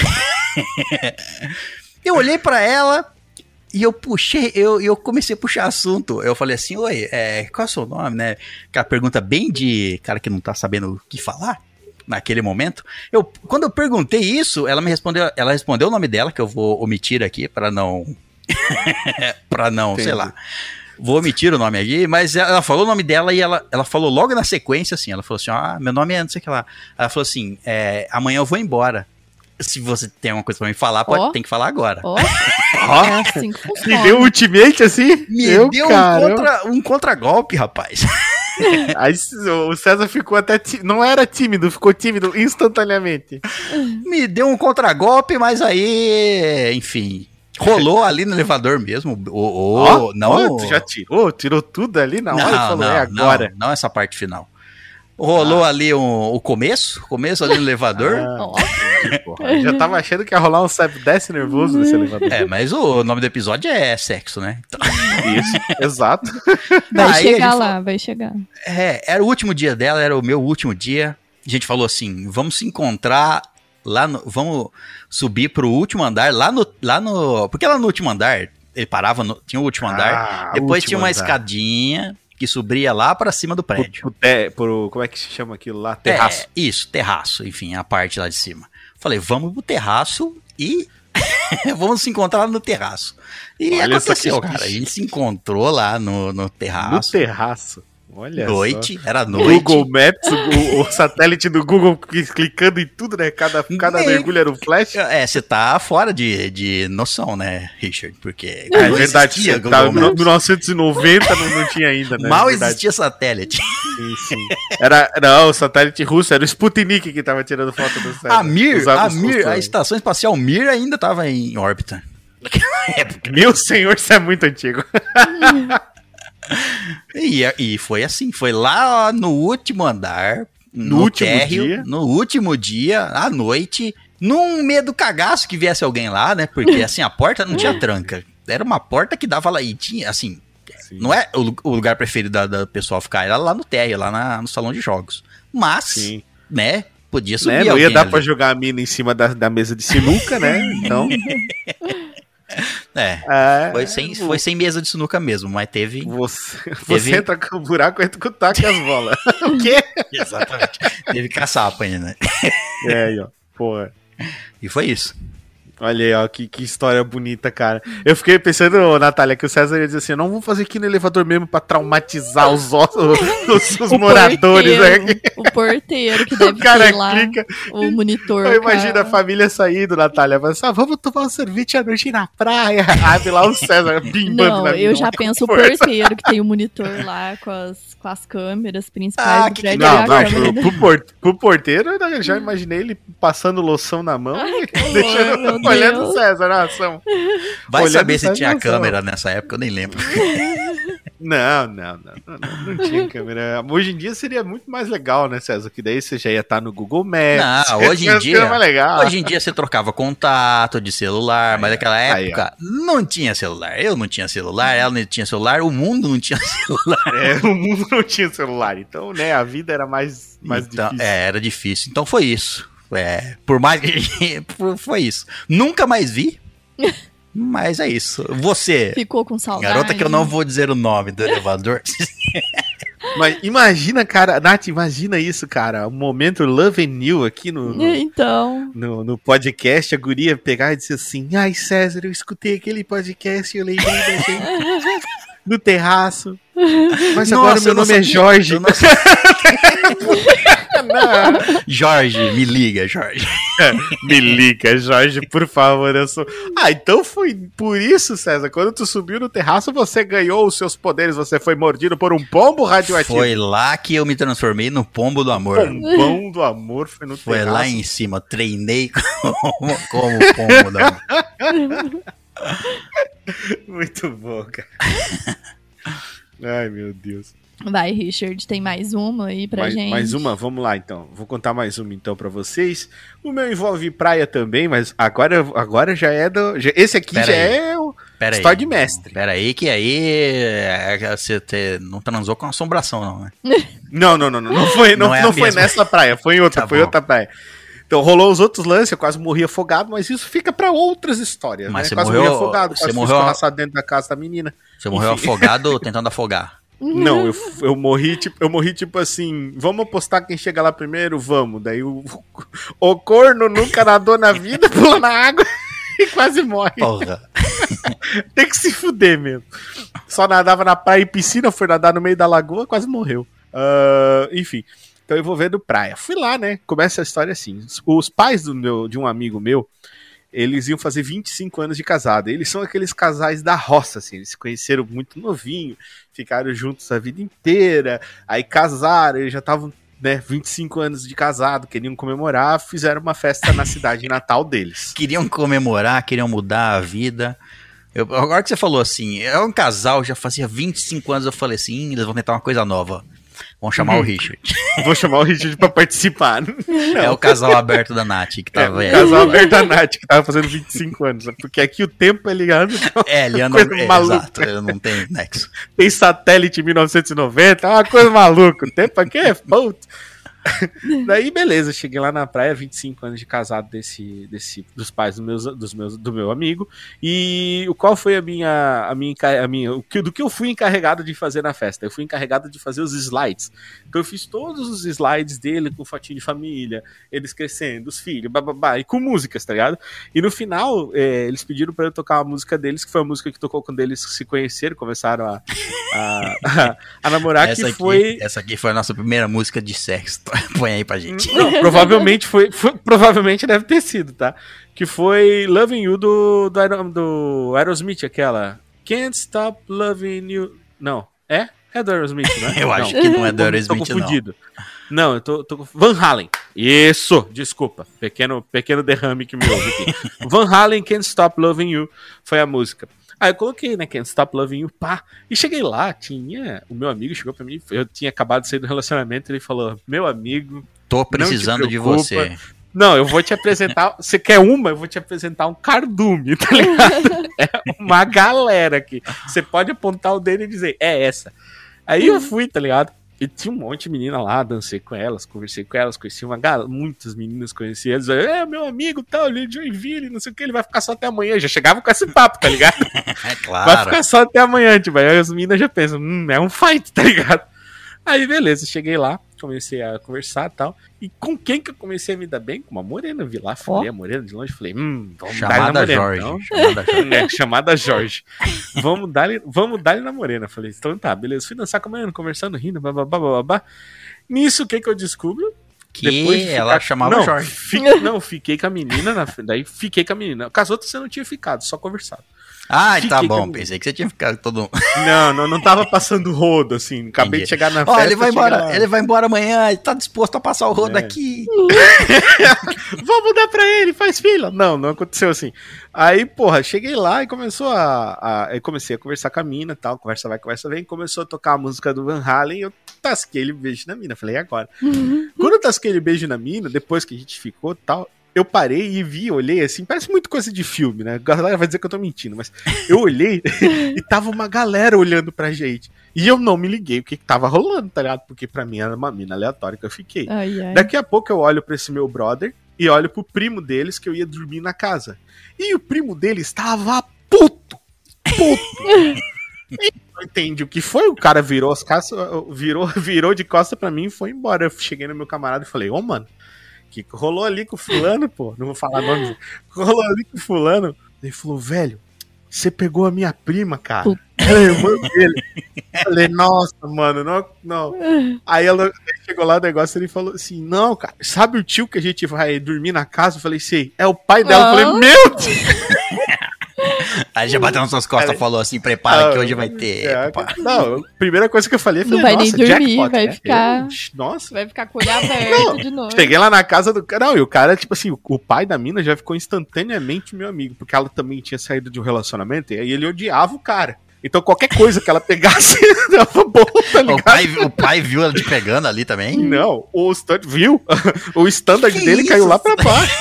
Eu olhei pra ela e eu puxei, eu, eu comecei a puxar assunto. Eu falei assim, oi, é, qual é o seu nome, né? Aquela pergunta bem de cara que não tá sabendo o que falar naquele momento. Eu, quando eu perguntei isso, ela me respondeu, ela respondeu o nome dela, que eu vou omitir aqui para não para não, sei Entendi. lá. Vou omitir o nome aqui, mas ela falou o nome dela e ela, ela falou logo na sequência assim, ela falou assim, ah, meu nome é não sei o que lá. Ela falou assim, é, amanhã eu vou embora. Se você tem alguma coisa pra me falar, pode, Ó. tem que falar agora. Ó, ó, é assim que me deu ultimate assim? Me Eu, deu um, contra, um contragolpe, rapaz. Aí o César ficou até. Não era tímido, ficou tímido instantaneamente. Me deu um contragolpe, mas aí, enfim, rolou ali no elevador mesmo. O, o- Ó, não, ó, tu já tirou, tirou tudo ali na hora e falou, é agora. Não, não essa parte final. Rolou ali um- o começo, começo ali no elevador. Ah, porra, já tava achando que ia rolar um Seb desce nervoso nesse elevador. É, mas o nome do episódio é sexo, né? Então, Isso, exato. vai Aí chegar lá, vai chegar. é, era o último dia dela, era o meu último dia. A gente falou assim: vamos se encontrar lá no. Vamos subir pro último andar, lá no. Lá no porque lá no último andar, ele parava, no- tinha o último andar. Ah, Depois último tinha uma andar. escadinha que subia lá pra cima do prédio. Pro- como é que se chama aquilo lá? Terraço. É, isso, terraço, enfim, a parte lá de cima. Falei, vamos pro terraço e vamos se encontrar no terraço. E Olha aconteceu, cara. A gente se encontrou lá no, no no terraço. Olha noite, era só. noite. Google Maps, o, o satélite do Google cli- clicando em tudo, né? Cada, cada mergulho era um flash. É, você tá fora de, de noção, né, Richard? Porque É verdade, existia você Google em Maps. 1990 não, não tinha ainda, né? Mal Verdade. existia satélite. Sim, sim. Era, não, o satélite russo, era o Sputnik que tava tirando foto do céu. A Mir, a Mir, a estação espacial Mir ainda tava em órbita. Meu senhor, isso é muito antigo. E, e foi assim, foi lá no último andar, no, No último térreo, dia? no último dia, à noite, num medo cagaço que viesse alguém lá, né? Porque assim, a porta não tinha tranca. Era uma porta que dava lá e tinha, assim, não é o, o lugar preferido da, da pessoal ficar, era lá no térreo, lá na- no salão de jogos. Mas, Sim. né, podia subir Né? Não ia dar ali. pra jogar a mina em cima da, da mesa de sinuca, né? Então. É. É, Foi sem, foi sem mesa de sinuca mesmo, mas teve. Você, Teve- você entra com o buraco, entra com o taco e as bolas. o quê? Exatamente. teve caçapa ainda. né? É aí, ó. Porra. E foi isso. Olha aí, ó, que, que história bonita, cara. Eu fiquei pensando, Natália, que o César ia dizer assim: não vamos fazer aqui no elevador mesmo pra traumatizar os, ossos, os, os moradores. porteiro, Né? O porteiro que deve O cara lá clica. o monitor. Eu imagino cara. a família saindo, Natália, mas ah, vamos tomar um sorvete à noite na praia. Abre lá o César bimbando Não, na eu já penso o porteiro que tem o monitor lá com as, com as câmeras principais Ah, do prédio. Não, não, câmera pro, pro, por- pro porteiro, eu já imaginei ele passando loção na mão e deixando, olhando o. César na ação. Vai Olhando saber se tinha câmera nessa época, eu nem lembro. Não, não, não, não, não, não tinha câmera. Hoje em dia seria muito mais legal, né, César? Que daí você já ia estar no Google Maps. Não, hoje em dia- mais legal. Hoje em dia você trocava contato de celular, mas naquela aí, época não tinha celular. Eu não tinha celular, ela não tinha celular, o mundo não tinha celular. É, o mundo não tinha celular, então, né, a vida era mais, mais então, difícil. É, era difícil. Então foi isso. É, por mais que foi isso. Nunca mais vi. Mas é isso. Você, Ficou com saudade. garota que eu não vou dizer o nome do elevador. Mas imagina, cara, Nath, imagina isso, cara. O momento Love and You aqui no, no, Então. no, no podcast, a guria pegar e dizer assim: Ai, César, eu escutei aquele podcast e eu lembrei da gente no terraço. Mas agora Nossa, meu eu não nome é sabia. Jorge. Eu não- Não. Jorge, me liga, Jorge. Me liga, Jorge, por favor. Eu sou... Ah, então foi por isso, César. Quando tu subiu no terraço, você ganhou os seus poderes. Você foi mordido por um pombo radioativo. Foi lá que eu me transformei no pombo do amor. Pombão do amor foi no Foi terraço. lá em cima, treinei como, como pombo do amor. Muito bom, cara. Ai, meu Deus. Vai, Richard, tem mais uma aí pra mais, gente. mais uma, vamos lá então. Vou contar mais uma então pra vocês. O meu envolve praia também, mas agora, agora já é do. já- esse aqui Pera já aí. é o Pera aí. história de mestre. Pera aí, que aí é, você te- não transou com assombração, não, né? Não, não, não, não. Não foi, não, Não é não foi nessa praia, foi em outra, Tá foi bom. outra praia. Então rolou os outros lances, eu quase morri afogado, mas isso fica pra outras histórias. Mas né? você quase morreu- morri afogado, você quase fui morreu- dentro da casa da menina. Você morreu Enfim. afogado tentando afogar. Não, eu, eu morri, tipo, eu morri tipo assim, vamos apostar quem chega lá primeiro? Vamos. Daí o, o corno nunca nadou na vida, pula na água e quase morre. Porra. Tem que se fuder mesmo. Só nadava na praia e piscina, foi nadar no meio da lagoa, quase morreu. Ah, enfim, então eu vou vendo praia. Fui lá, né? Começa a história assim. Os pais do meu, de um amigo meu, eles iam fazer 25 anos de casado. Eles são aqueles casais da roça, assim. Eles se conheceram muito novinho, ficaram juntos a vida inteira, aí casaram, eles já estavam, né, 25 anos de casado, queriam comemorar, fizeram uma festa na cidade natal deles. Queriam comemorar, queriam mudar a vida. Eu- agora que você falou assim, é um casal, já fazia 25 anos, eu falei assim, "Ih, eles vão tentar uma coisa nova. Vão chamar Uhum. o Richard. Vou chamar o Richard pra participar. É o casal aberto da Nath que É, tava o é, casal Bertanati, que tava fazendo 25 anos. Porque aqui o tempo ele anda, É, ele anda. É, maluca. exato, eu não tem nexo. tem satélite em 1990, é uma coisa maluca. O tempo aqui é puto. Daí, beleza, cheguei lá na praia, 25 anos de casado desse, desse, dos pais do, meus, dos meus, do meu amigo. E o qual foi a minha. A minha, a minha o que, do que eu fui encarregado de fazer na festa? Eu fui encarregado de fazer os slides. Então eu fiz todos os slides dele com fotinho de família, eles crescendo, os filhos, bababá, e com músicas, tá ligado? E no final, é, eles pediram pra eu tocar uma música deles, que foi a música que tocou quando eles se conheceram, começaram a, a, a, a namorar, Essa que aqui, foi. essa aqui foi a nossa primeira música de sexo. Põe aí pra gente. Não, provavelmente foi, foi- Provavelmente deve ter sido, tá? Que foi Loving You do, do, do Aerosmith, aquela. Can't Stop Loving You. Não, é? É do Aerosmith, né? Eu acho que não é do Aerosmith, tô não. confundido. Não, eu tô, tô com. Van Halen. Isso, desculpa. Pequeno, pequeno derrame que me houve aqui. Van Halen, Can't Stop Loving You foi a música. Aí eu coloquei, né, Can't Stop Loving You, pá. E cheguei lá, tinha. O meu amigo chegou pra mim, eu tinha acabado de sair do relacionamento, ele falou: Meu amigo, Tô precisando de você. não, eu vou te apresentar. Você quer uma? Eu vou te apresentar um cardume, tá ligado? É uma galera aqui. Você pode apontar o dedo e dizer, é essa. Aí eu fui, tá ligado? E tinha um monte de menina lá, dancei com elas, conversei com elas, conheci uma galera, muitas meninas conheci eles. É, meu amigo, tal, ele é de Joinville, não sei o que, ele vai ficar só até amanhã. Já chegava com esse papo, tá ligado? É Vai claro. ficar só até amanhã, tipo, aí as meninas já pensam, hum, é um fight, tá ligado? Aí, beleza, cheguei lá, comecei a conversar e tal. E com quem que eu comecei a me dar bem? Com uma morena, vi lá, falei a morena de longe, falei, hum, vamos dar Chamada na morena. Jorge. então. Chamada Jorge. É, chamada Jorge. Vamos dar-lhe vamos dar na morena. Falei, então tá, beleza. Fui dançar com a morena, conversando, rindo, bababá, bababá. Nisso, o que que eu descubro? Que ela chamava não, Jorge. fi- não, fiquei com a menina, na, daí fiquei com a menina. Com as outras você não tinha ficado, só conversado. Ah, tá bom. com- Pensei que você tinha ficado todo. Não, não, não tava passando rodo, assim. Acabei Entendi. de chegar na Ó, festa. ele vai embora, lá. ele vai embora amanhã, ele tá disposto a passar o rodo É. aqui. Vamos dar pra ele, faz fila. Não, não aconteceu assim. Aí, porra, cheguei lá e começou a. a eu comecei a conversar com a mina e tal. Conversa vai, conversa vem. Começou a tocar a música do Van Halen. Eu tasquei ele beijo na mina. Falei, e agora? Quando eu tasquei ele beijo na mina, depois que a gente ficou e tal. Eu parei e vi, olhei assim, parece muito coisa de filme, né? A galera vai dizer que eu tô mentindo, mas eu olhei e tava uma galera olhando pra gente. E eu não me liguei o que, tava rolando, tá ligado? Porque pra mim era uma mina aleatória que eu fiquei. Ai, ai. Daqui a pouco eu olho pra esse meu brother e olho pro primo deles que eu ia dormir na casa. E o primo dele estava puto. Puto. E não entendi o que foi. O cara virou as casas, virou, virou de costa pra mim e foi embora. Eu cheguei no meu camarada e falei: Ô, mano, o que rolou ali com o fulano, pô? Não vou falar que rolou ali com o fulano? Ele falou: velho, você pegou a minha prima, cara. Ela é irmã dele. Falei, nossa, mano, não, não. Aí ela chegou lá o negócio ele falou assim: Não, cara, sabe o tio que a gente vai dormir na casa? Eu falei, sei, é o pai dela. Eu Ah. falei, meu Deus! Aí já bateu nas suas costas e falou assim: prepara Ah, que hoje vai ter. é, não, a primeira coisa que eu falei foi: Não vai nem dormir, jackpot, vai né? ficar- Eu, nossa. Vai ficar com o olho aberto Não, de novo. Cheguei lá na casa do cara. Não, e o cara, tipo assim, o, o pai da mina já ficou instantaneamente meu amigo, porque ela também tinha saído de um relacionamento e aí ele odiava o cara. Então qualquer coisa que ela pegasse dava bom, tá O ligado? pai, o pai viu ela te pegando ali também? Não, o stand, viu? O standard Que dele isso? caiu lá pra baixo.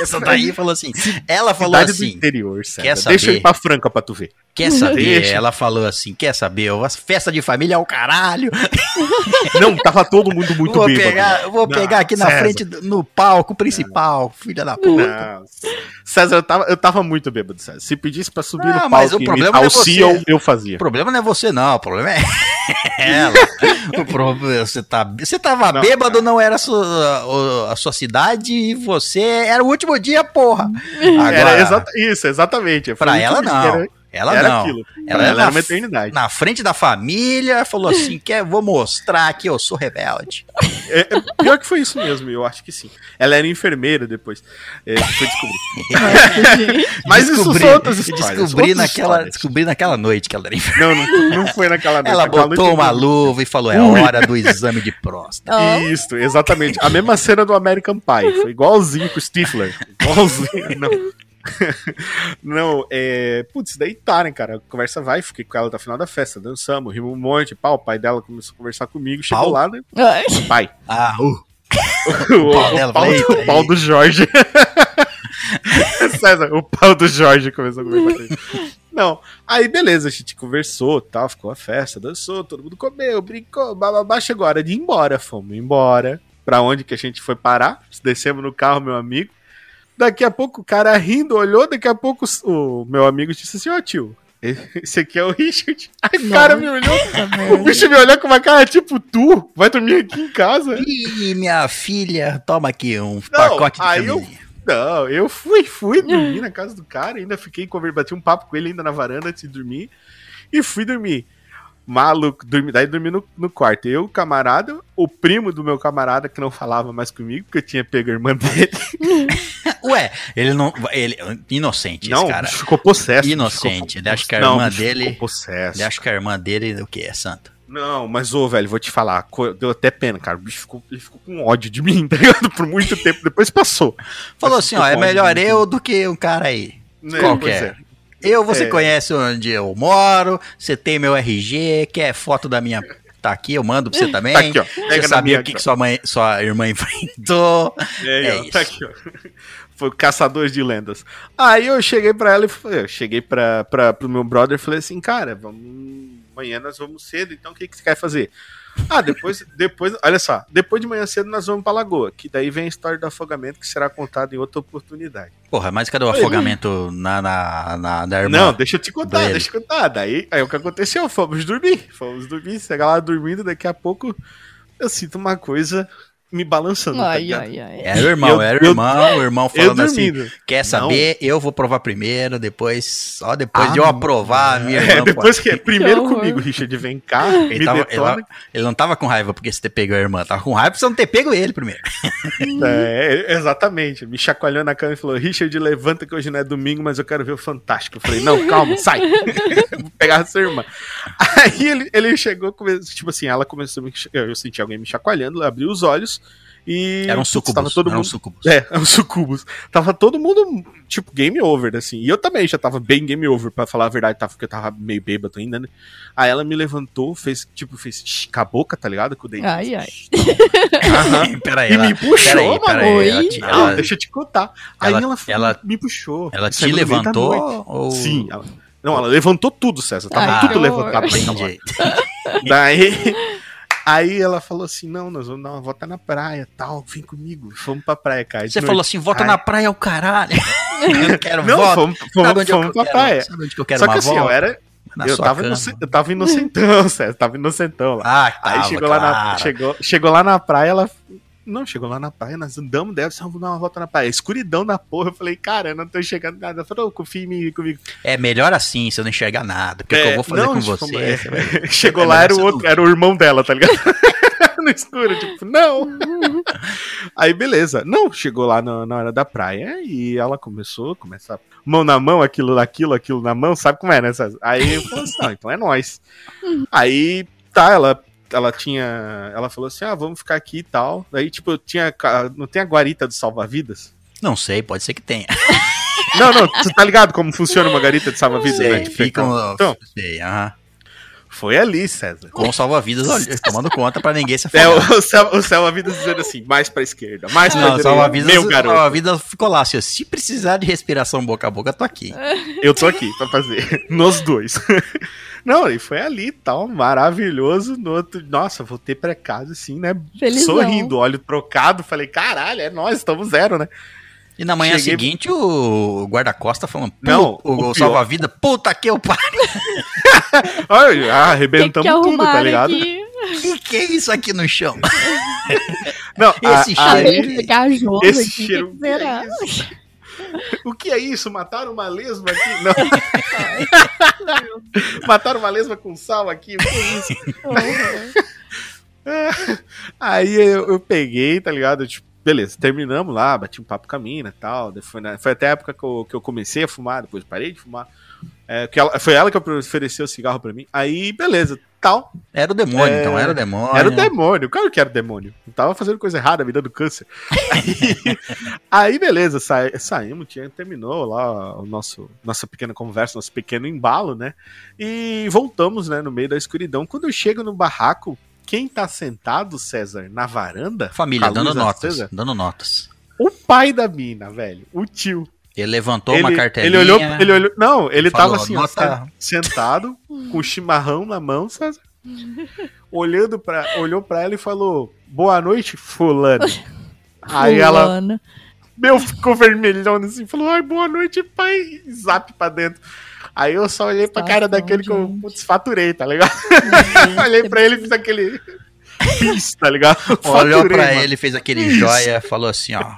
Essa daí falou assim. Ela falou Cidade do assim: interior, César. quer Deixa eu saber? ir pra Franca pra tu ver. quer saber? Deixa. Ela falou assim: quer saber? A festa de família é o caralho. Não, tava todo mundo muito vou bêbado. pegar, eu vou Não, pegar aqui na César. frente, do- no palco principal, filha da puta. Não. César, eu tava, eu tava muito bêbado, César. Se pedisse pra subir Não, no palco mas o problema não é você. CEO, eu fazia. O problema não é você, não. O problema é ela. O problema, você, tá, você tava Não, bêbado, não era a sua, a sua cidade e você era o último dia, porra. Agora, Era exata- isso, exatamente. Foi pra ela não. Era, ela era não. aquilo. Ela Ela, era era na- uma eternidade. Na frente da família, falou assim: quer, vou mostrar que eu sou rebelde. É, é, pior que foi isso mesmo, eu acho que sim. Ela era enfermeira depois. É, foi descobrir. Mas isso Descobri- são outras histórias. Descobri outras naquela, histórias. descobri naquela noite que ela era enfermeira. Não, não, não foi naquela noite. Ela Naquela botou noite uma eu- luva e falou: é hora do exame de próstata. Ó, Isso, exatamente. A mesma cena do American Pie. Foi igualzinho com o Stifler. Igualzinho. Não. Não, é. Putz, daí tá, né, cara? A conversa vai, fiquei com ela até o final da festa, dançamos, rimos um monte, pá, o pai dela começou a conversar comigo, chegou Pau? lá, né? ai. Pai. Ah, uh. O, pau o dela, pau, falei, do- o pau do Jorge. César, o pau do Jorge começou a conversar comigo. Não, aí beleza, a gente conversou, tal, ficou a festa, dançou, todo mundo comeu, brincou, bababá, chegou a hora de ir embora, fomos embora. Pra onde que a gente foi parar? Descemos no carro, meu amigo. Daqui a pouco o cara rindo, olhou, daqui a pouco o meu amigo disse assim, ó tio, esse aqui é o Richard. Aí o cara me olhou, o bicho me olhou com uma cara tipo, tu vai dormir aqui em casa? Ih, minha filha, toma aqui um Não, pacote de aí eu-. Não, eu fui, fui dormir na casa do cara, ainda fiquei conversando, bati um papo com ele ainda na varanda antes de dormir. E fui dormir. Maluco, dormi, daí dormi no, no quarto. Eu, o camarada, o primo do meu camarada que não falava mais comigo, porque eu tinha pego a irmã dele. Ué, ele não. Ele, inocente, não, esse cara. ficou possesso. Inocente, ficou ele acha que a não, irmã dele- Ficou possesso. Ele acha que a irmã dele o que? É santa. Não, mas ô, velho, vou te falar, deu até pena, cara. O bicho ficou, ele ficou com ódio de mim, tá ligado? Por muito tempo. Depois passou. Falou Mas assim: ó, é melhor eu do que um cara aí. Né, Qualquer. pois é. Eu, você É. conhece onde eu moro, você tem meu RG, quer foto da minha. Tá aqui, eu mando pra você também. Tá aqui, ó. Você Pega na sabia o que, que sua, mãe, sua irmã enfrentou. É, É ó, isso. tá aqui, ó. Foi Caçadores de Lendas. Aí eu cheguei pra ela e falei, eu cheguei pra, pra, pro meu brother e falei assim, cara, vamos. amanhã nós vamos cedo, então o que, que você quer fazer? Ah, depois, depois, olha só, depois de manhã cedo nós vamos pra lagoa, que daí vem a história do afogamento que será contada em outra oportunidade. Porra, mas cadê o afogamento na, na, na, da irmã? Não, deixa eu te contar, dele. deixa eu te contar. Daí, aí o que aconteceu? Fomos dormir, fomos dormir, chega lá dormindo, daqui a pouco eu sinto uma coisa me balançando, tá Ai, ligado? ai, ai. Era o irmão, Eu- era o eu- irmão, o irmão Eu falando assim, quer saber, eu vou provar primeiro, depois, só depois Ah, de eu aprovar, a minha É, irmã depois que. Primeiro horror. comigo, Richard, vem cá, Ele, me tava- ele- ele não tava com raiva porque você ter pego a irmã, tava com raiva por você não ter pego ele primeiro. É, exatamente. Me chacoalhou na cama e falou: Richard, levanta que hoje não é domingo, mas eu quero ver o Fantástico. Eu falei: não, calma, sai. Vou pegar a sua irmã. Aí ele, ele chegou, tipo assim, ela começou a me. Eu, eu senti alguém me chacoalhando, abriu os olhos e. Era um putz, sucubus, Tava todo era um mundo. sucubus. É, um sucubus. Tava todo mundo, tipo, game over, assim. E eu também já tava bem game over, pra falar a verdade, tava, porque eu tava meio bêbado ainda, né? Aí ela me levantou, fez, tipo, fez shh, com a boca, tá ligado? Com o dente. Ai, ai. Aham. peraí, E ela, me puxou, peraí, mano. peraí, ela, ela- deixa eu te contar. Aí ela- ela, foi- ela- me puxou. ela te levantou ou... Sim. ela- não, ela levantou tudo, César. Tava Ai, tudo levantado. Daí, aí ela falou assim: não, nós vamos dar uma volta na praia tal. Vem comigo. Fomos pra praia, cara. Você noite. falou assim, volta na praia ao caralho. Eu não quero Não, volta. fomos, Sabe fomos, onde eu fomos pra quero? praia. Sabe onde que eu quero Só que uma assim, volta? eu era. Na Eu tava, cama. inoce- eu tava inocentão, César. Tava inocentão lá. Ah, Aí tava, chegou, lá na, chegou, chegou lá na praia, ela. Não, chegou lá na praia, nós andamos, deve ser, vamos dar uma volta na praia. Escuridão da porra. Eu falei, cara, eu não tô enxergando nada. Ela falou, confia em mim comigo. É melhor assim, você não enxergar nada. Porque o que eu vou fazer É, não, com tipo, você? é, você Chegou é lá, era o outro, era o irmão dela, tá ligado? no escuro, tipo, não. Aí, beleza. Não, chegou lá na, na hora da praia e ela começou, começa mão na mão, aquilo naquilo, aquilo na mão, sabe como é, né? Aí eu falei assim, não, então é nós. Aí, tá, ela, ela tinha, ela falou assim, ah, vamos ficar aqui e tal. Daí, tipo, eu tinha, não tem a guarita do salva-vidas? Não sei, pode ser que tenha. Não, não, você tá ligado como funciona uma garita de salva-vidas? Né? ficam. Então, sei, aham. foi ali, César. Com salva-vidas tomando conta pra ninguém se É, afogar. o, céu, o salva-vidas dizendo assim, mais pra esquerda, mais pra Não, direita. salva-vidas Meu garoto, salva-vidas ficou lá, assim, se precisar de respiração boca a boca, tô aqui. eu tô aqui pra fazer. Nos dois. Não, e foi ali e tal, maravilhoso. No outro, nossa, voltei pra casa assim, né? Felizão. Sorrindo, olho trocado. Falei, caralho, é nós, estamos zero, né? E na manhã Cheguei- seguinte, o guarda-costa falando, Não, não, o, o salva-vida, puta que eu pariu. Olha, ah, arrebentamos que tudo, tá ligado? aqui. que que é isso aqui no chão? Não, Esse a- cheiro aí- esse aqui, cheiro. que que é isso? O que é isso? Mataram uma lesma aqui? Não. Mataram uma lesma com sal aqui? O que é isso? Aí eu, eu peguei, tá ligado? Tipo, beleza, terminamos lá, bati um papo com a mina e tal. Foi, na- foi até a época que eu, que eu comecei a fumar, depois parei de fumar. É, que ela- foi ela que ofereceu o cigarro pra mim. Aí, beleza, tal. Era o demônio, É, então, era o demônio. Era o demônio, claro que era o demônio. Não tava fazendo coisa errada, me dando câncer. Aí, aí, beleza, sa- saímos, tinha, terminou lá o nosso nossa pequena conversa, nosso pequeno embalo, né? E voltamos, né, no meio da escuridão. Quando eu chego no barraco, quem tá sentado, César, na varanda? Família, dando notas, acesa? dando notas. O pai da mina, velho, o tio. Ele levantou ele, uma cartelinha. ele olhou, ele olhou, não, ele falou, tava assim, ó, "Nota- sentado, com o chimarrão na mão, César, olhando para, olhou pra ela e falou: "Boa noite, fulano". Aí ela, meu, ficou vermelhão assim, falou: "Ai, boa noite, pai". E Zap pra dentro. Aí eu só olhei pra cara Situação, daquele que eu gente. putz, faturei, tá ligado? olhei pra ele e fiz aquele pis, tá ligado? Olhou Faturei, pra mano. ele, fez aquele joia, falou assim, ó.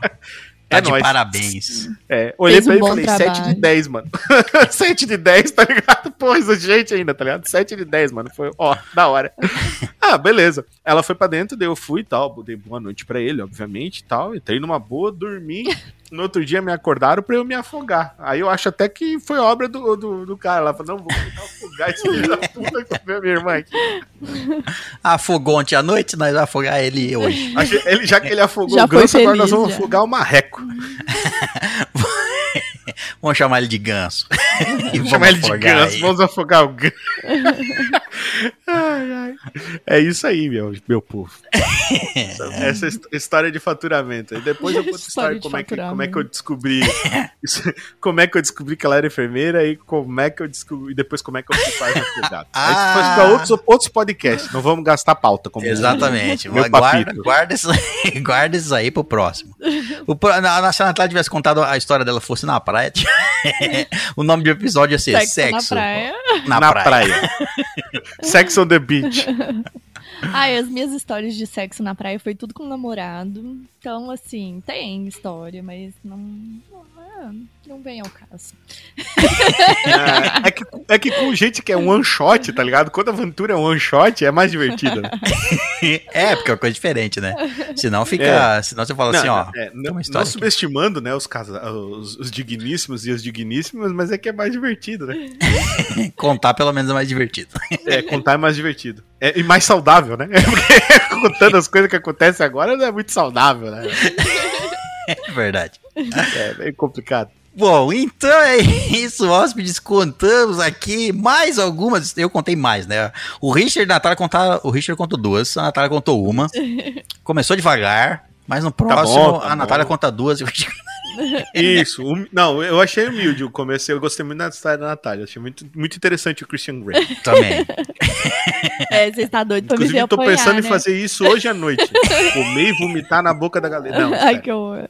Tá É de nóis. parabéns. É, olhei Fez pra um ele e falei, 7 de trabalho. 10, mano. 7 de 10, tá ligado? Pô, isso gente ainda, tá ligado? 7 de 10, mano. Foi, ó, da hora. ah, beleza. Ela foi pra dentro, daí eu fui e tal. Dei boa noite pra ele, obviamente e tal. Entrei numa boa, dormi. No outro dia me acordaram pra eu me afogar. Aí eu acho até que foi obra do, do, do cara. Ela falou, não, vou tentar afogar esse filho da puta que veio minha irmã aqui. Afogou ontem à noite, nós vamos afogar ele hoje. Ele, já que ele afogou Já o ganso, agora nós vamos já. afogar o marreco. Vamos chamar ele de ganso. E Vamos chamar ele de afogar ganso, ele. vamos afogar o ganso. Ai, ai. É isso aí, meu, meu povo. Essa his- história de faturamento. E depois eu conto a História história de como é, que, como é que eu descobri. isso- como é que eu descobri que ela era enfermeira e como é que eu descobri. E depois como é que eu fui pai advogado. Ah. Depois para outros, outros podcasts. Não vamos gastar pauta. Como Exatamente. Meu guarda, guarda, isso, aí- guarda isso aí pro próximo. O, na, se a Natália tivesse contado a história dela fosse na praia, o nome do episódio ia ser Sexo, Sexo, na praia. na Na, praia. praia. Sex on the beach. Ai, as minhas histórias de sexo na praia foi tudo com namorado. Então, assim, tem história, mas não. Não, é, não vem ao caso. É, é que, é que com gente que é one shot, tá ligado? Quando a aventura é one shot, é mais divertida. É, porque é uma coisa diferente, né? Senão fica. Senão você fala assim, ó. é, não, não subestimando, né, os, casa, os, os digníssimos e as digníssimas, mas é que é mais divertido, né? Contar pelo menos é mais divertido. É, contar é mais divertido. É, e mais saudável, né? Porque contando as coisas que acontecem agora não é muito saudável, né? É verdade. É bem complicado. Bom, então é isso, hóspedes. Contamos aqui mais algumas. Eu contei mais, né? O Richard e a Natália contaram. O Richard contou duas, a Natália contou uma. Começou devagar, mas no próximo bom, tá a Natália bom. conta duas e o Richard Isso. hum- não, eu achei humilde o começo. Eu gostei muito da história da Natália. Achei muito, muito interessante o Christian Grey. também. É, você está doido pra me ver Inclusive, eu tô apoiar, pensando né? em fazer isso hoje à noite. Comer e vomitar na boca da galera. Não, Ai, sério. que horror.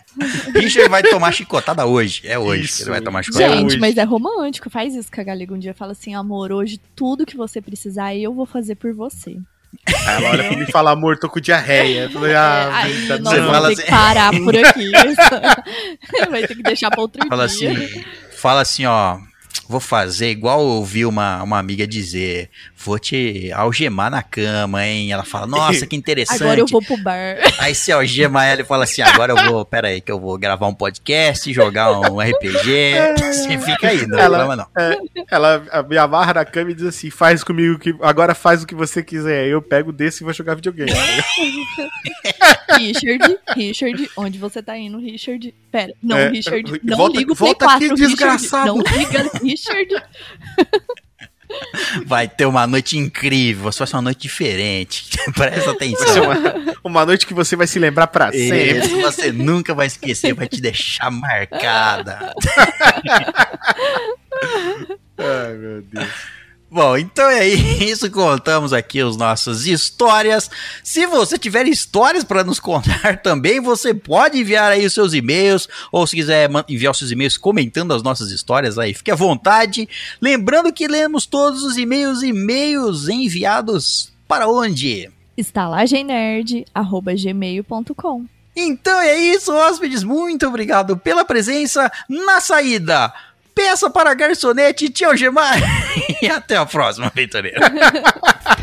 Richard vai tomar chicotada hoje. É hoje que Isso. ele vai tomar chicotada. Gente, hoje. mas é romântico. Faz isso com a galega um dia. Fala assim, amor, hoje tudo que você precisar eu vou fazer por você. Aí ela olha pra mim e fala, amor, tô com diarreia. Eu falei, ah, É, aí fala ter assim- que parar por aqui. Vai ter que deixar pra outro Fala dia. assim, fala assim, ó. Vou fazer igual eu ouvi uma, uma amiga dizer. Vou te algemar na cama, hein? Ela fala, nossa, que interessante. Agora eu vou pro bar. Aí você algema ela e fala assim: agora eu vou, pera aí, que eu vou gravar um podcast, jogar um RPG. Você fica aí, não Ela- reclama não. Ela me amarra na cama e diz assim: faz comigo que. Agora faz o que você quiser. Aí Eu pego desse e vou jogar videogame. Richard, Richard, onde você tá indo, Richard? Pera, não, É, Richard, não volta- liga o Play volta 4, aqui, Richard, desgraçado. não liga, Richard. Vai ter uma noite incrível, vai ser uma noite diferente. Presta Vai ser atenção. uma, uma noite que você vai se lembrar pra sempre. Isso, você nunca vai esquecer, vai te deixar marcada. Ai, meu Deus. Bom, então é isso. Contamos aqui as nossas histórias. Se você tiver histórias para nos contar também, você pode enviar aí os seus e-mails. Ou se quiser enviar os seus e-mails comentando as nossas histórias aí, fique à vontade. Lembrando que lemos todos os e-mails, e-mails enviados para onde? estalagemnerd.gmail.com Então é isso, hóspedes. Muito obrigado pela presença. Na saída, peça para a garçonete te algemar. e até a próxima, aventureiro.